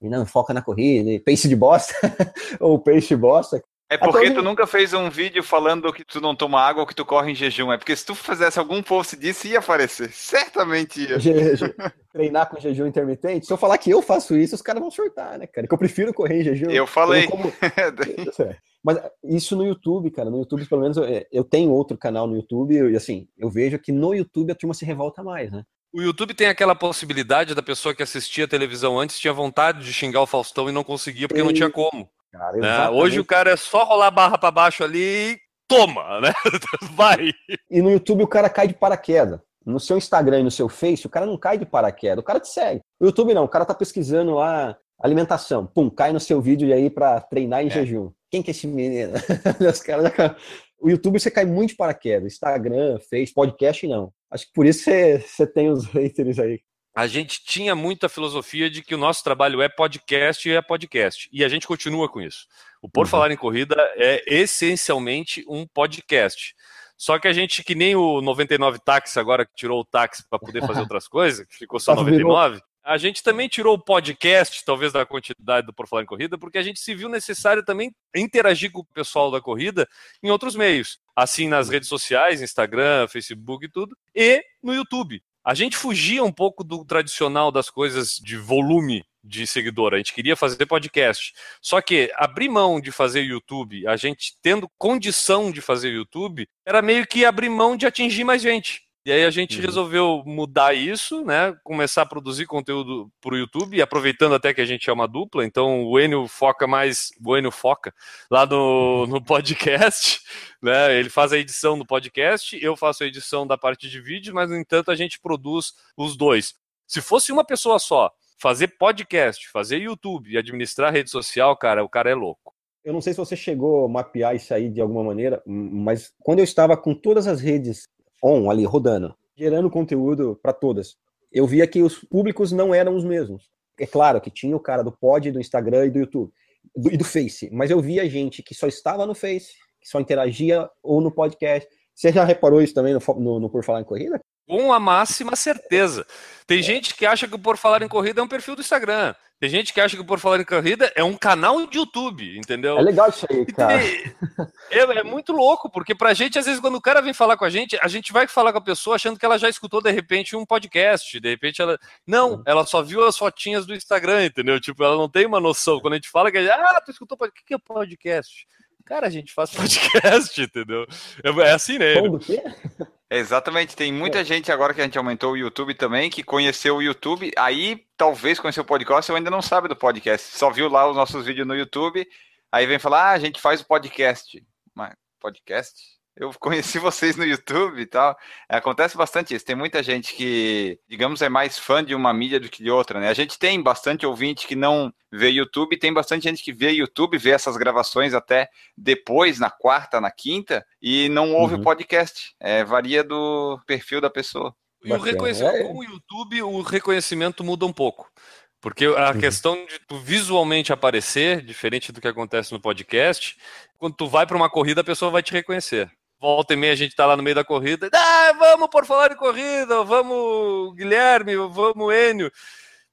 e não foca na corrida, e peixe de bosta ou peixe bosta, é porque tu nunca fez um vídeo falando que tu não toma água ou que tu corre em jejum. É porque se tu fizesse algum post disso, ia aparecer. Certamente ia. Treinar com jejum intermitente. Se eu falar que eu faço isso, os caras vão surtar, né, cara? Que eu prefiro correr em jejum. Eu falei. Eu como... Mas isso no YouTube, cara. No YouTube, pelo menos, eu tenho outro canal no YouTube e, assim, eu vejo que no YouTube a turma se revolta mais, né? O YouTube tem aquela possibilidade da pessoa que assistia a televisão antes tinha vontade de xingar o Faustão e não conseguia porque e... não tinha como. Cara, né? Hoje o cara é só rolar a barra para baixo ali e toma, né? Vai. E no YouTube o cara cai de paraquedas. No seu Instagram e no seu Face, o cara não cai de paraquedas, o cara te segue. O YouTube não, o cara tá pesquisando lá alimentação, pum, cai no seu vídeo aí para treinar em é. jejum. Quem que é esse menino? Os caras o YouTube você cai muito de paraquedas, Instagram, Face, podcast não. Acho que por isso você, você tem os haters aí a gente tinha muita filosofia de que o nosso trabalho é podcast e é podcast. E a gente continua com isso. O Por uhum. Falar em Corrida é essencialmente um podcast. Só que a gente, que nem o 99 Táxi agora que tirou o táxi para poder fazer outras coisas, que ficou só 99, a gente também tirou o podcast, talvez da quantidade do Por Falar em Corrida, porque a gente se viu necessário também interagir com o pessoal da corrida em outros meios. Assim nas redes sociais, Instagram, Facebook e tudo, e no YouTube. A gente fugia um pouco do tradicional das coisas de volume de seguidor, a gente queria fazer podcast. Só que abrir mão de fazer YouTube, a gente tendo condição de fazer YouTube, era meio que abrir mão de atingir mais gente. E aí a gente uhum. resolveu mudar isso, né? Começar a produzir conteúdo para o YouTube, aproveitando até que a gente é uma dupla. Então o Enio foca mais, o Enio foca lá no, no podcast, né? Ele faz a edição do podcast, eu faço a edição da parte de vídeo, mas no entanto a gente produz os dois. Se fosse uma pessoa só, fazer podcast, fazer YouTube e administrar rede social, cara, o cara é louco. Eu não sei se você chegou a mapear isso aí de alguma maneira, mas quando eu estava com todas as redes on ali rodando, gerando conteúdo para todas. Eu via que os públicos não eram os mesmos. É claro que tinha o cara do pod, do Instagram e do YouTube do, e do Face, mas eu via gente que só estava no Face, que só interagia ou no podcast. Você já reparou isso também no, no, no Por Falar em Corrida? Com a máxima certeza. Tem é. gente que acha que o Por Falar em Corrida é um perfil do Instagram. Tem gente que acha que o Por Falar em Corrida é um canal de YouTube, entendeu? É legal isso aí, cara. É, é, muito louco, porque pra gente, às vezes, quando o cara vem falar com a gente, a gente vai falar com a pessoa achando que ela já escutou, de repente, um podcast. De repente, ela. Não, ela só viu as fotinhas do Instagram, entendeu? Tipo, ela não tem uma noção. Quando a gente fala que. Ah, tu escutou podcast. O que é podcast? Cara, a gente faz podcast, entendeu? É, é assim, né? Bom, do quê? Exatamente, tem muita é. gente agora que a gente aumentou o YouTube também, que conheceu o YouTube, aí talvez conheceu o podcast, ou ainda não sabe do podcast, só viu lá os nossos vídeos no YouTube, aí vem falar, ah, a gente faz o podcast. Mas, podcast? Eu conheci vocês no YouTube e tal. É, acontece bastante isso. Tem muita gente que, digamos, é mais fã de uma mídia do que de outra, né? A gente tem bastante ouvinte que não vê YouTube, tem bastante gente que vê YouTube, vê essas gravações até depois, na quarta, na quinta, e não ouve uhum. o podcast. É, varia do perfil da pessoa. E o reconhecimento, É. com o YouTube, o reconhecimento muda um pouco. Porque a Uhum. questão de tu visualmente aparecer, diferente do que acontece no podcast, quando tu vai para uma corrida, a pessoa vai te reconhecer. Volta e meia a gente tá lá no meio da corrida, ah, vamos por falar em corrida, vamos Guilherme, vamos Enio.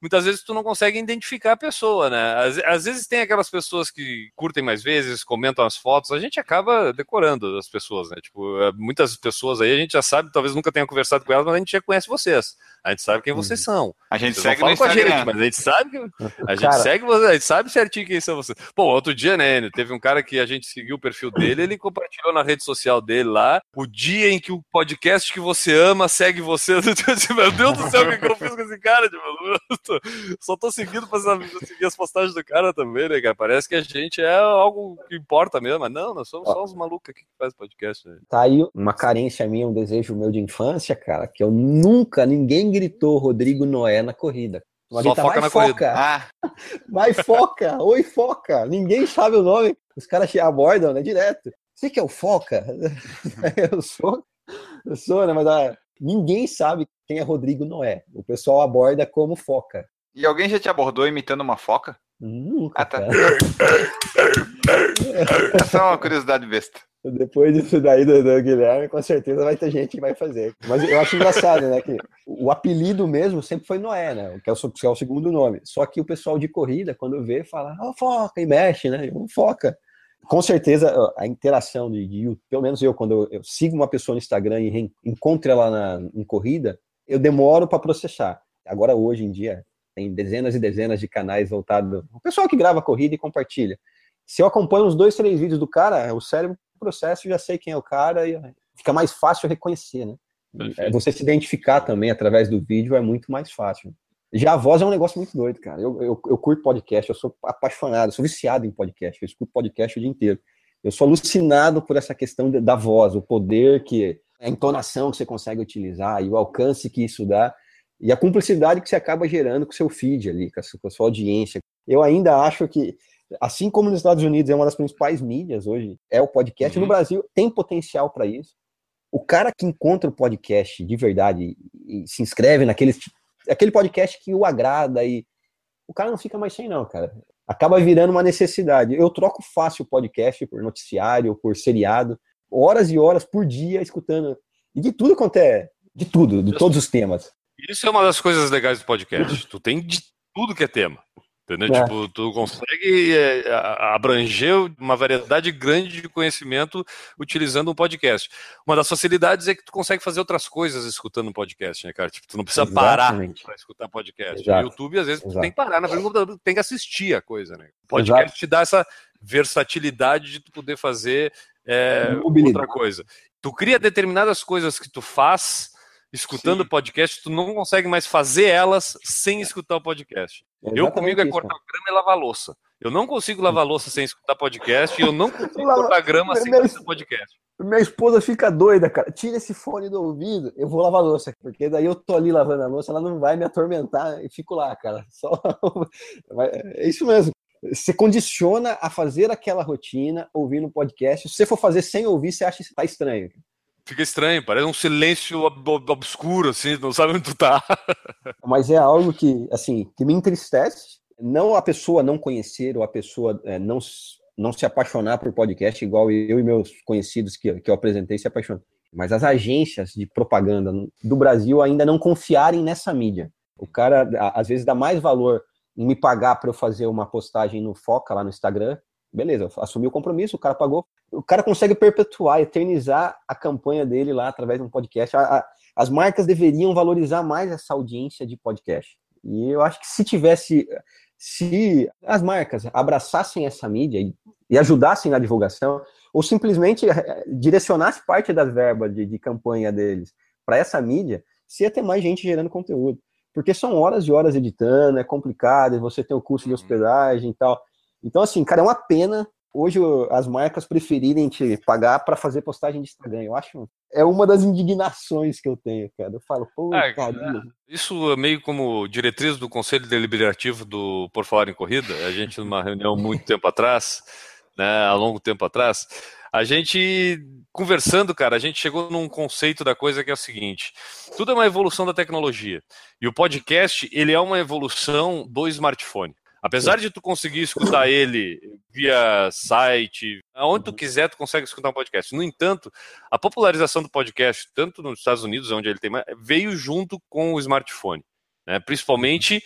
Muitas vezes tu não consegue identificar a pessoa, né? Às, às vezes tem aquelas pessoas que curtem mais vezes, comentam as fotos, a gente acaba decorando as pessoas, né? Tipo, eh, muitas pessoas aí a gente já sabe, talvez nunca tenha conversado com elas, mas a gente já conhece vocês. A gente sabe quem vocês são. A gente Vocês não segue no falam com a gente, mas a gente sabe que a gente Cara- segue vocês, a gente sabe certinho quem são vocês. Pô, outro dia, né, teve um cara que a gente seguiu o perfil dele, ele compartilhou na rede social dele lá o dia em que o podcast que você ama segue você. Eu disse, Meu Deus do céu, o que que eu fiz com esse cara? Tipo, só tô seguindo pra saber- seguir as postagens do cara também, né, cara? Parece que a gente é algo que importa mesmo, mas não, nós somos só os malucos aqui que faz podcast. Né? Tá aí uma carência minha, um desejo meu de infância, cara, que eu nunca, ninguém gritou Rodrigo Noé na corrida. Uma Só grita, foca vai na foca, corrida." Ah, vai foca, oi foca. Ninguém sabe o nome. Os caras abordam, né, direto. Você que é o foca? eu sou, eu sou, né, mas ah, ninguém sabe quem é Rodrigo Noé. O pessoal aborda como foca. e alguém já te abordou imitando uma foca? Nunca, Ah, tá. É só uma curiosidade besta. Depois disso daí do, do Guilherme, com certeza vai ter gente que vai fazer. Mas eu acho engraçado, né? Que o apelido mesmo sempre foi Noé, né? Que é, o, que é o segundo nome. Só que o pessoal de corrida, quando vê, fala, ó, foca, e mexe, né? "Ô, Foca. Com certeza, a interação de, de pelo menos eu, quando eu, eu sigo uma pessoa no Instagram e encontro ela na, em corrida, eu demoro para processar. Agora, hoje em dia, tem dezenas e dezenas de canais voltados. O pessoal que grava corrida e compartilha. Se eu acompanho uns dois, três vídeos do cara, o cérebro processa, eu já sei quem é o cara e fica mais fácil reconhecer, né? Perfeito. É, Você se identificar também através do vídeo é muito mais fácil. Já a voz é um negócio muito doido, cara. Eu, eu, eu curto podcast, eu sou apaixonado, sou viciado em podcast, eu escuto podcast o dia inteiro. Eu sou alucinado por essa questão da- da voz, o poder que, a entonação que você consegue utilizar e o alcance que isso dá e a cumplicidade que você acaba gerando com o seu feed ali, com a sua, com a sua audiência. Eu ainda acho que, assim como nos Estados Unidos é uma das principais mídias hoje, é o podcast, Uhum. no Brasil tem potencial para isso. O cara que encontra o podcast de verdade e, e se inscreve naquele aquele podcast que o agrada e o cara não fica mais sem não, cara. Acaba virando uma necessidade. Eu troco fácil o podcast por noticiário, por seriado, horas e horas por dia escutando e de tudo quanto é, de tudo, de todos os temas. Isso é uma das coisas legais do podcast. Tu tem de tudo que é tema. Entendeu? É. Tipo, tu consegue é, abranger uma variedade grande de conhecimento utilizando um podcast. Uma das facilidades é que tu consegue fazer outras coisas escutando um podcast, né, cara? Tipo, tu não precisa parar Exatamente. para escutar podcast. Exato. No YouTube, às vezes, tu Exato. tem que parar na frente do computador, tem que assistir a coisa, né? O podcast te dá essa versatilidade de tu poder fazer é, outra coisa. Tu cria determinadas coisas que tu faz escutando o podcast, tu não consegue mais fazer elas sem escutar o podcast. Eu Exatamente comigo é isso, cortar cara. grama e lavar louça. Eu não consigo lavar louça sem escutar podcast e eu não consigo Lava- cortar grama sem Meu- escutar podcast. Minha esposa fica doida, cara. Tira esse fone do ouvido, eu vou lavar a louça. Porque daí eu tô ali lavando a louça, ela não vai me atormentar e fico lá, cara. Só. É isso mesmo. Você condiciona a fazer aquela rotina ouvindo podcast. Se você for fazer sem ouvir, você acha que tá estranho. Fica estranho, parece um silêncio ob- ob- obscuro, assim, não sabe onde tu tá. Mas é algo que, assim, que me entristece. Não a pessoa não conhecer ou a pessoa é, não, não se apaixonar por podcast, igual eu e meus conhecidos que, que eu apresentei se apaixonam. Mas as agências de propaganda do Brasil ainda não confiarem nessa mídia. O cara, às vezes, dá mais valor em me pagar para eu fazer uma postagem no Foca, lá no Instagram. Beleza, eu assumi o compromisso, o cara pagou. O cara consegue perpetuar, eternizar a campanha dele lá através de um podcast. A- a- as marcas deveriam valorizar mais essa audiência de podcast. E eu acho que se tivesse, se as marcas abraçassem essa mídia e, e ajudassem na divulgação, ou simplesmente eh, direcionasse parte das verbas de, de campanha deles para essa mídia, se ia ter mais gente gerando conteúdo. Porque são horas e horas editando, é complicado, você tem o custo de Uhum. hospedagem e tal. Então, assim, cara, é uma pena hoje as marcas preferirem te pagar para fazer postagem de Instagram. Eu acho é uma das indignações que eu tenho, cara. Eu falo, pô, Ah, caramba. Isso é meio como diretriz do Conselho Deliberativo do Por Falar em Corrida. A gente, numa reunião muito tempo atrás, né, há longo tempo atrás, a gente conversando, cara, a gente chegou num conceito da coisa que é o seguinte: tudo é uma evolução da tecnologia. E o podcast, ele é uma evolução do smartphone. Apesar de tu conseguir escutar ele via site, aonde tu quiser, tu consegue escutar um podcast. No entanto, a popularização do podcast, tanto nos Estados Unidos, onde ele tem mais, veio junto com o smartphone. Né? Principalmente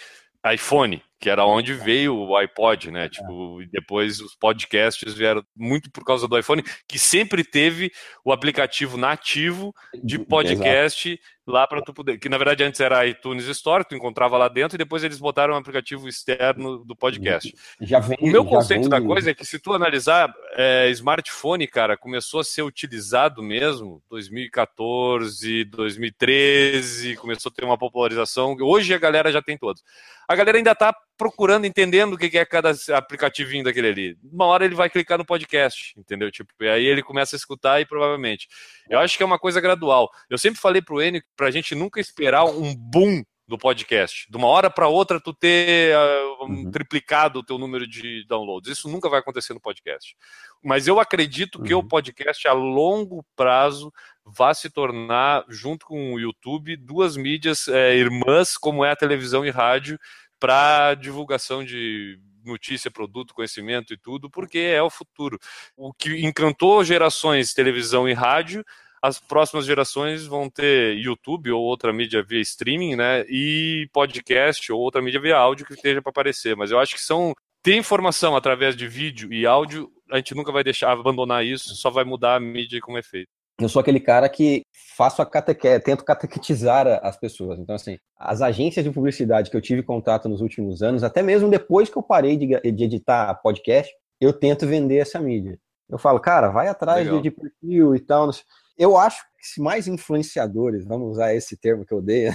iPhone, que era onde veio o iPod, né? Tipo, e depois os podcasts vieram muito por causa do iPhone, que sempre teve o aplicativo nativo de podcast Exato. Lá para tu poder, que na verdade antes era iTunes Store, tu encontrava lá dentro e depois eles botaram um aplicativo externo do podcast. Já vem, o meu conceito da coisa é que se tu analisar é, smartphone, cara, começou a ser utilizado mesmo 2014, 2013, começou a ter uma popularização. Hoje a galera já tem todos. A galera ainda tá procurando, entendendo o que é cada aplicativinho daquele ali. Uma hora ele vai clicar no podcast, entendeu? Tipo, e aí ele começa a escutar e provavelmente. Eu acho que é uma coisa gradual. Eu sempre falei pro Enio pra gente nunca esperar um boom do podcast. De uma hora para outra, tu ter uh, um, uhum. triplicado o teu número de downloads. Isso nunca vai acontecer no podcast. Mas eu acredito uhum. que o uhum. podcast, a longo prazo, vai se tornar, junto com o YouTube, duas mídias é, irmãs, como é a televisão e rádio, para divulgação de notícia, produto, conhecimento e tudo, porque é o futuro. O que encantou gerações televisão e rádio, as próximas gerações vão ter YouTube ou outra mídia via streaming, né? E podcast ou outra mídia via áudio que esteja para aparecer. Mas eu acho que são ter informação através de vídeo e áudio, a gente nunca vai deixar abandonar isso, só vai mudar a mídia como efeito. Eu sou aquele cara que faço a catequese, tento catequetizar as pessoas. Então, assim, as agências de publicidade que eu tive contato nos últimos anos, até mesmo depois que eu parei de, de editar podcast, eu tento vender essa mídia. Eu falo, cara, vai atrás de, de, perfil e tal. Eu acho que se mais influenciadores, vamos usar esse termo que eu odeio.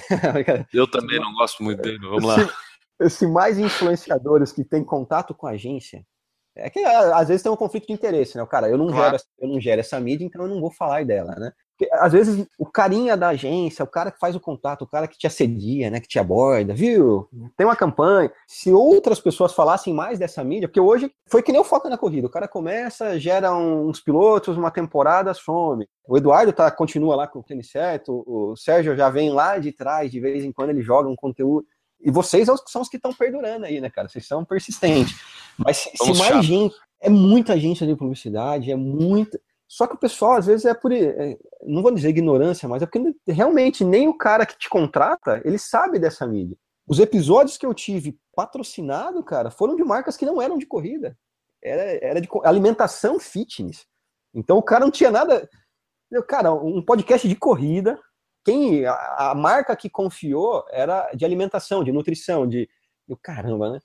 eu também não gosto muito dele, vamos lá. Se, se mais influenciadores que têm contato com a agência é que às vezes tem um conflito de interesse, né? O cara, eu não, claro. gero, eu não gero essa mídia, então eu não vou falar dela, né? Porque, às vezes o carinha da agência, o cara que faz o contato, o cara que te assedia, né? Que te aborda, viu? Tem uma campanha. Se outras pessoas falassem mais dessa mídia, porque hoje foi que nem o foco na corrida. O cara começa, gera uns pilotos, uma temporada, some. O Eduardo tá, continua lá com o tênis certo, o Sérgio já vem lá de trás, de vez em quando ele joga um conteúdo. E vocês são os que estão perdurando aí, né, cara? Vocês são persistentes. Mas se, se mais gente. É muita agência de publicidade, é muita. Só que o pessoal, às vezes, é por. É, não vou dizer ignorância, mas é porque realmente nem o cara que te contrata, ele sabe dessa mídia. Os episódios que eu tive patrocinado, cara, foram de marcas que não eram de corrida. Era, era de alimentação fitness. Então o cara não tinha nada. Cara, um podcast de corrida, quem a, a, marca que confiou era de alimentação, de nutrição, de eu, caramba, né?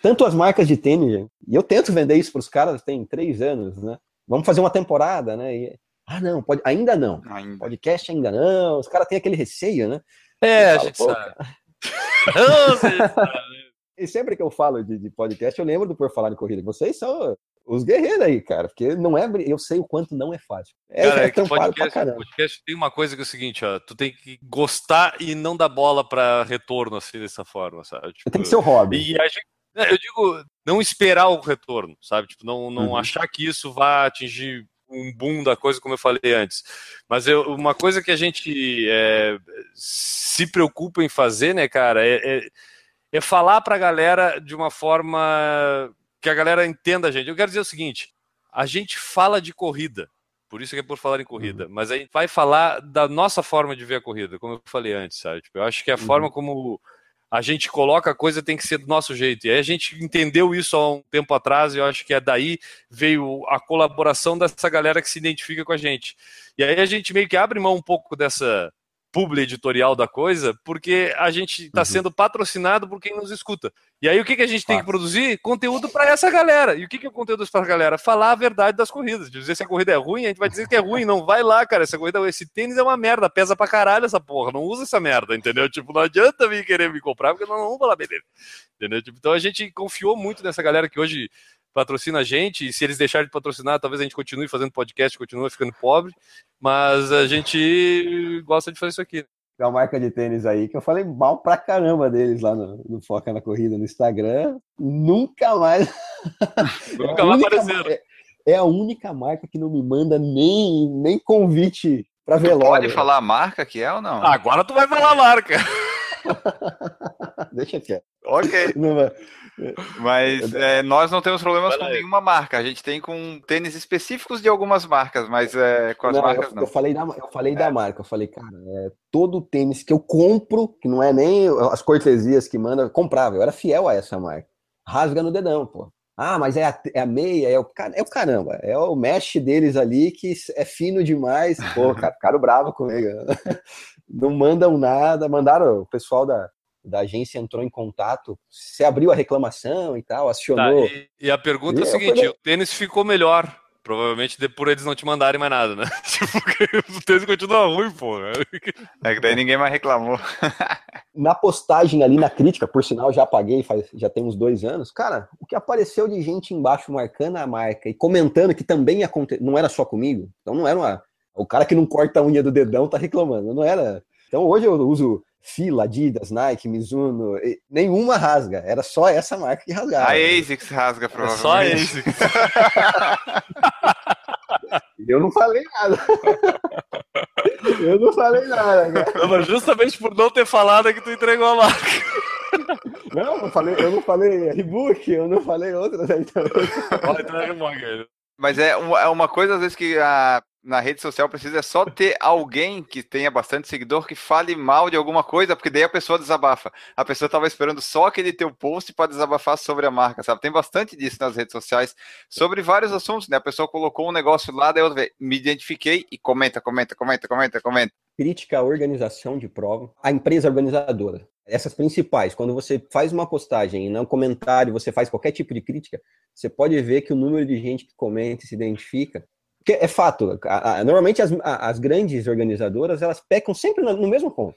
Tanto as marcas de tênis, e eu tento vender isso para os caras tem três anos, né? Vamos fazer uma temporada, né? E, ah, não, pode, ainda não. Ainda. Podcast ainda não. Os caras têm aquele receio, né? É, a gente sabe. e sempre que eu falo de, de, podcast, eu lembro do Por Falar em Corrida. Vocês são os guerreiros aí, cara, porque não é, eu sei o quanto não é fácil. É, cara, é, é que podcast, podcast tem uma coisa que é o seguinte, ó, tu tem que gostar e não dar bola para retorno assim dessa forma, sabe? Tipo, tem que ser o hobby. E a gente, eu digo, não esperar o retorno, sabe? Tipo, não, não uhum. achar que isso vai atingir um boom da coisa, como eu falei antes. Mas eu, uma coisa que a gente é, se preocupa em fazer, né, cara, é, é, é falar pra galera de uma forma que a galera entenda a gente. Eu quero dizer o seguinte: a gente fala de corrida, por isso que é por falar em corrida, uhum. mas a gente vai falar da nossa forma de ver a corrida, como eu falei antes, sabe? Tipo, eu acho que a uhum. forma como a gente coloca a coisa tem que ser do nosso jeito. E aí a gente entendeu isso há um tempo atrás, e eu acho que é daí veio a colaboração dessa galera que se identifica com a gente. E aí a gente meio que abre mão um pouco dessa publi editorial da coisa, porque a gente está uhum. sendo patrocinado por quem nos escuta. E aí o que, que a gente tem que produzir? Conteúdo para essa galera. E o que, que é conteúdo para a galera? Falar a verdade das corridas. Dizer se a corrida é ruim, a gente vai dizer que é ruim. Não vai lá, cara. Essa corrida, esse tênis é uma merda, pesa pra caralho essa porra. Não usa essa merda, entendeu? Tipo, não adianta vir querer me comprar, porque não, não vou falar dele. Entendeu? Tipo, então a gente confiou muito nessa galera que hoje patrocina a gente, e se eles deixarem de patrocinar, talvez a gente continue fazendo podcast, continue ficando pobre, mas a gente gosta de fazer isso aqui. Tem uma marca de tênis aí que eu falei mal pra caramba deles lá no, no Foca na Corrida no Instagram. Nunca mais. Nunca mais apareceram. é a única marca que não me manda nem, nem convite para velório. Pode falar a marca que é ou não? Agora tu vai falar a marca. Deixa quieto. Ok. Mas é, nós não temos problemas Vai com aí. nenhuma marca. A gente tem com tênis específicos de algumas marcas, mas é, com as Não, marcas eu, não. eu falei da, eu falei da marca. Eu falei, cara, é, todo tênis que eu compro, que não é nem as cortesias que manda, eu comprava. Eu era fiel a essa marca. Rasga no dedão, pô. Ah, mas é a, é a meia, é o, é o caramba. É o mesh deles ali que é fino demais. Pô, cara, ficaram bravo comigo. Não mandam nada. Mandaram, o pessoal da, da agência entrou em contato. Você abriu a reclamação e tal, Tá, acionou. e, e a pergunta é a seguinte: falei- o tênis ficou melhor. Provavelmente de- por eles não te mandarem mais nada, né? Tipo, porque o tênis continua ruim, porra. É que daí ninguém mais reclamou. na postagem ali na crítica, por sinal, já apaguei, faz, já tem uns dois anos, cara, o que apareceu de gente embaixo marcando a marca e comentando que também aconteceu, não era só comigo, então não era uma. O cara que não corta a unha do dedão tá reclamando, não era. Então hoje eu uso Fila, Adidas, Nike, Mizuno, e nenhuma rasga, era só essa marca que rasgava. A ASICS rasga, É só provavelmente. esse. Eu não falei nada. eu não falei nada, cara. Não, mas justamente por não ter falado é que tu entregou a marca. Não, eu, falei, eu não falei Rebook, eu não falei também. Olha, então é. Mas é uma, é uma coisa, às vezes, que a, na rede social precisa só ter alguém que tenha bastante seguidor que fale mal de alguma coisa, porque daí a pessoa desabafa. A pessoa estava esperando só aquele teu post para desabafar sobre a marca, sabe? Tem bastante disso nas redes sociais, sobre vários assuntos, né? A pessoa colocou um negócio lá, daí eu me identifiquei e comenta, comenta, comenta, comenta, comenta. crítica à organização de prova, a empresa organizadora. Essas principais, quando você faz uma postagem e não comentário, você faz qualquer tipo de crítica, você pode ver que o número de gente que comenta e se identifica, porque é fato, a- a- normalmente as, a- as grandes organizadoras, elas pecam sempre no, no mesmo ponto.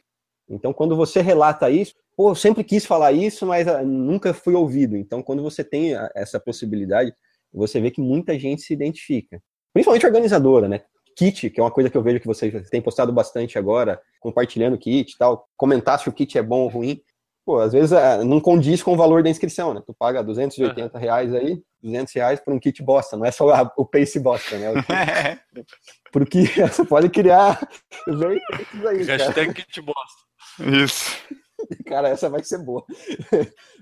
Então, quando você relata isso, pô, eu sempre quis falar isso, mas ah, nunca fui ouvido. Então, quando você tem essa possibilidade, você vê que muita gente se identifica. Principalmente organizadora, né? kit, que é uma coisa que eu vejo que vocês têm postado bastante agora, compartilhando kit e tal, comentar se o kit é bom ou ruim. Pô, às vezes ah, não condiz com o valor da inscrição, né? Tu paga 280 reais aí, 200 reais por um kit bosta, não é só a- o pace bosta, né? Kit- Porque você pode criar vertentes aí, cara. Hashtag kit bosta. Isso. Cara, essa vai ser boa.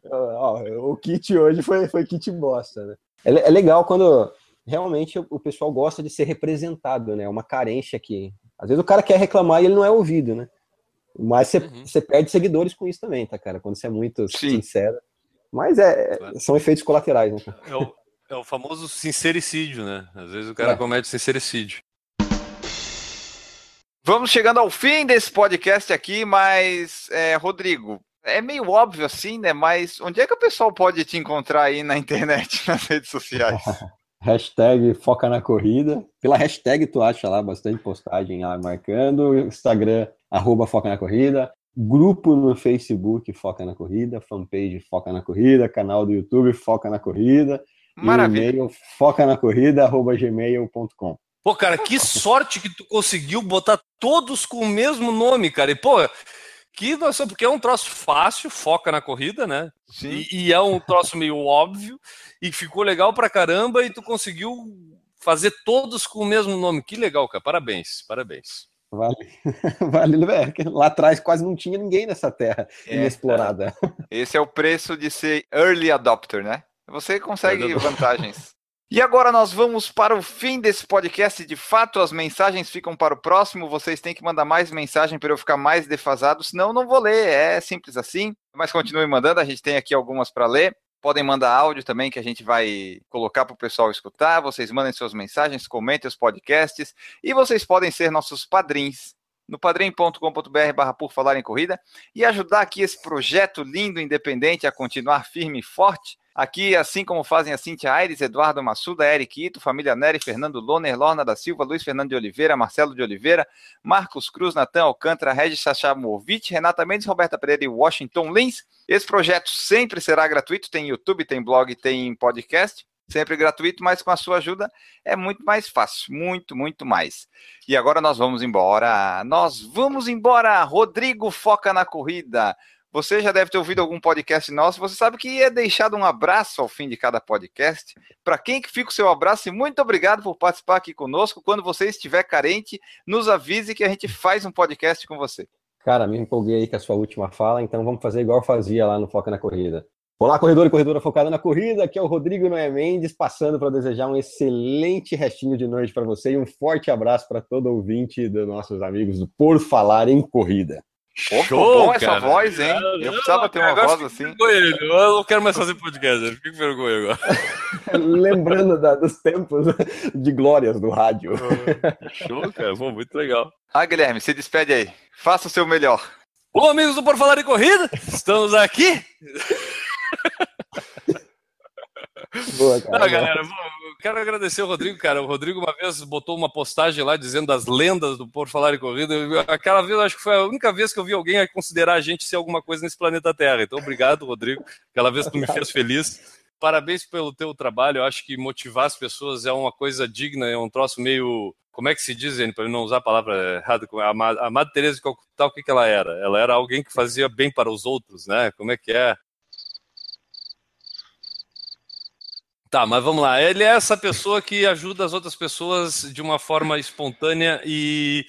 Ó, o kit hoje foi, foi kit bosta, né? É, é legal quando realmente o, pessoal gosta de ser representado, né? É uma carência que. Às vezes o cara quer reclamar e ele não é ouvido, né? Mas você, Uhum. perde seguidores com isso também, tá, cara? Quando você é muito Sim. sincero. Mas é, Claro. são efeitos colaterais, né? É o, é o famoso sincericídio, né? Às vezes o cara É. comete sincericídio. Vamos chegando ao fim desse podcast aqui, mas, é, Rodrigo, é meio óbvio assim, né? Mas onde é que o pessoal pode te encontrar aí na internet, nas redes sociais? Hashtag foca na corrida. Pela hashtag tu acha lá bastante postagem lá marcando. Instagram, arroba foca na corrida. Grupo no Facebook Foca na Corrida. Fanpage Foca na Corrida. Canal do YouTube Foca na Corrida. E o Maravilha. e-mail foca na corrida, arroba gmail.com. Pô, cara, que sorte que tu conseguiu botar todos com o mesmo nome, cara. E, pô, que nossa, porque é um troço fácil, foca na corrida, né? Sim. E, e é um troço meio óbvio, e ficou legal pra caramba, e tu conseguiu fazer todos com o mesmo nome. Que legal, cara. Parabéns, parabéns. Vale. vale é, que lá atrás quase não tinha ninguém nessa terra É, inexplorada. Esse é o preço de ser early adopter, né? Você consegue vantagens. E agora nós vamos para o fim desse podcast. De fato, as mensagens ficam para o próximo. Vocês têm que mandar mais mensagem para eu ficar mais defasado, senão eu não vou ler. É simples assim. Mas continue mandando, a gente tem aqui algumas para ler. Podem mandar áudio também que a gente vai colocar para o pessoal escutar. Vocês mandem suas mensagens, comentem os podcasts e vocês podem ser nossos padrinhos no padrim.com.br barra por falar em corrida e ajudar aqui esse projeto lindo, independente, a continuar firme e forte. Aqui, assim como fazem a Cintia Aires, Eduardo Massuda, Eric Ito, Família Neri, Fernando Loner, Lorna da Silva, Luiz Fernando de Oliveira, Marcelo de Oliveira, Marcos Cruz, Natan Alcântara, Regis Sachamovic, Renata Mendes, Roberta Pereira e Washington Lins. Esse projeto sempre será gratuito, tem YouTube, tem blog, tem podcast, sempre gratuito, mas com a sua ajuda é muito mais fácil, muito, muito mais. E agora nós vamos embora. Nós vamos embora. Rodrigo foca na corrida. Você já deve ter ouvido algum podcast nosso, você sabe que é deixado um abraço ao fim de cada podcast. Para quem que fica o seu abraço e muito obrigado por participar aqui conosco. Quando você estiver carente, nos avise que a gente faz um podcast com você. Cara, me empolguei aí com a sua última fala, então vamos fazer igual eu fazia lá no Foca na Corrida. Olá, corredor e corredora focada na corrida. Aqui é o Rodrigo Noé Mendes, passando para desejar um excelente restinho de noite para você e um forte abraço para todo ouvinte dos nossos amigos do Por Falar em Corrida. Pô, Show, bom essa voz, hein? Eu precisava ter uma voz assim. Eu não quero mais fazer podcast, eu fico com vergonha agora. Lembrando da, dos tempos de glórias do rádio. Show, cara. Bom, muito legal. Ah, Guilherme, se despede aí. Faça o seu melhor. Bom, amigos do Por Falar em Corrida, estamos aqui Boa, cara. Não, galera, quero agradecer o Rodrigo, cara. O Rodrigo uma vez botou uma postagem lá dizendo das lendas do Por Falar em Corrida. Aquela vez, acho que foi a única vez que eu vi alguém considerar a gente ser alguma coisa nesse planeta Terra. Então, obrigado, Rodrigo. Aquela vez que tu me fez feliz. Parabéns pelo teu trabalho. Eu acho que motivar as pessoas é uma coisa digna, é um troço meio como é que se diz, para não usar a palavra errada, a Madre Teresa de Calcutá, o que, que ela era? Ela era alguém que fazia bem para os outros, né? Como é que é? Tá, mas vamos lá. Ele é essa pessoa que ajuda as outras pessoas de uma forma espontânea e,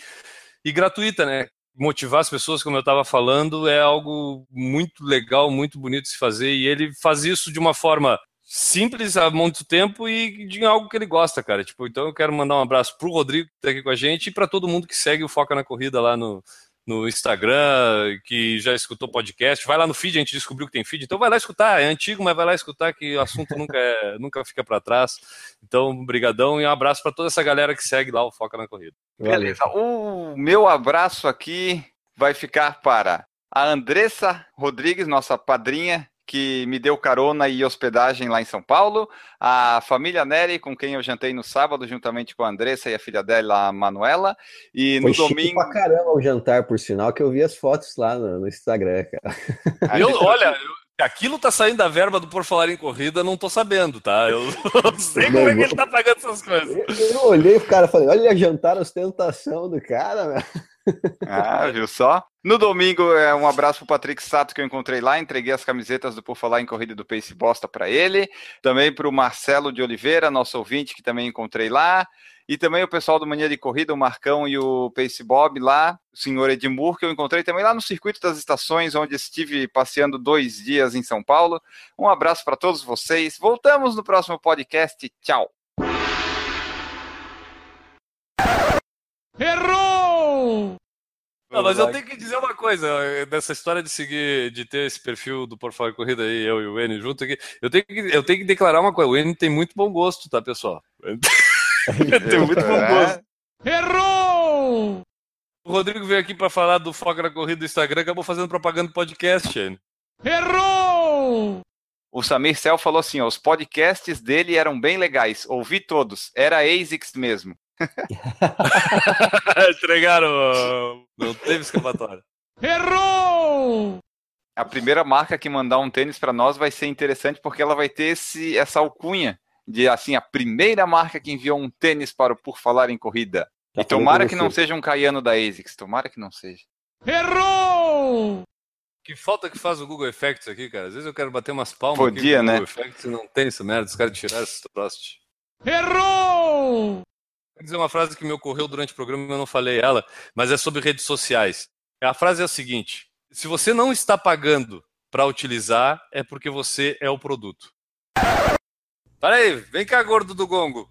e gratuita, né? Motivar as pessoas, como eu estava falando, é algo muito legal, muito bonito de se fazer. E ele faz isso de uma forma simples há muito tempo e de algo que ele gosta, cara. Tipo, então eu quero mandar um abraço pro Rodrigo que está aqui com a gente e para todo mundo que segue o Foca na Corrida lá no, no Instagram, que já escutou podcast, vai lá no feed, a gente descobriu que tem feed, então vai lá escutar, é antigo, mas vai lá escutar que o assunto nunca, é, nunca fica para trás. Então, brigadão e um abraço para toda essa galera que segue lá o Foca na Corrida. Beleza. O meu abraço aqui vai ficar para a Andressa Rodrigues, nossa padrinha, que me deu carona e hospedagem lá em São Paulo, a família Nery, com quem eu jantei no sábado, juntamente com a Andressa e a filha dela, a Manuela, e Foi no domingo... pra caramba o jantar, por sinal, que eu vi as fotos lá no, no Instagram, cara. Eu, olha, eu, aquilo tá saindo da verba do Por Falar em Corrida, não tô sabendo, tá? Eu não sei como é que ele tá pagando essas coisas. Eu, eu olhei o cara e falei, olha jantar ostentação do cara, né? Ah, viu só? No domingo, é um abraço pro Patrick Sato que eu encontrei lá, entreguei as camisetas do Por Falar em Corrida do Pace Bosta para ele, também para o Marcelo de Oliveira, nosso ouvinte, que também encontrei lá, e também o pessoal do Mania de Corrida, o Marcão e o Pace Bob lá, o senhor Edmur, que eu encontrei também lá no Circuito das Estações, onde estive passeando dois dias em São Paulo. Um abraço para todos vocês. Voltamos no próximo podcast. Tchau. Errou! Não, mas eu tenho que dizer uma coisa, dessa história de seguir, de ter esse perfil do Por Fora Corrida aí, eu e o N junto aqui, eu tenho que, eu tenho que declarar uma coisa, o N tem muito bom gosto, tá, pessoal? tem muito bom gosto. Errou! O Rodrigo veio aqui para falar do Foca na Corrida do Instagram, acabou fazendo propaganda do podcast, N. Errou! O Samir Cell falou assim: ó, os podcasts dele eram bem legais, ouvi todos, era ASICS mesmo. Entregaram. Não teve escapatória. Errou! A primeira marca que mandar um tênis para nós vai ser interessante porque ela vai ter esse, essa alcunha de assim a primeira marca que enviou um tênis para o Por Falar em Corrida. Já e tomara que não seja um caiano da ASICS, tomara que não seja. Errou! Que falta que faz o Google Effects aqui, cara. Às vezes eu quero bater umas palmas Podia, aqui no né? Google Effects e não tem essa merda, os caras tiraram esses troços. Errou! Quero dizer uma frase que me ocorreu durante o programa eu não falei ela, mas é sobre redes sociais. A frase é a seguinte: se você não está pagando para utilizar, é porque você é o produto. Para aí, vem cá, gordo do gongo.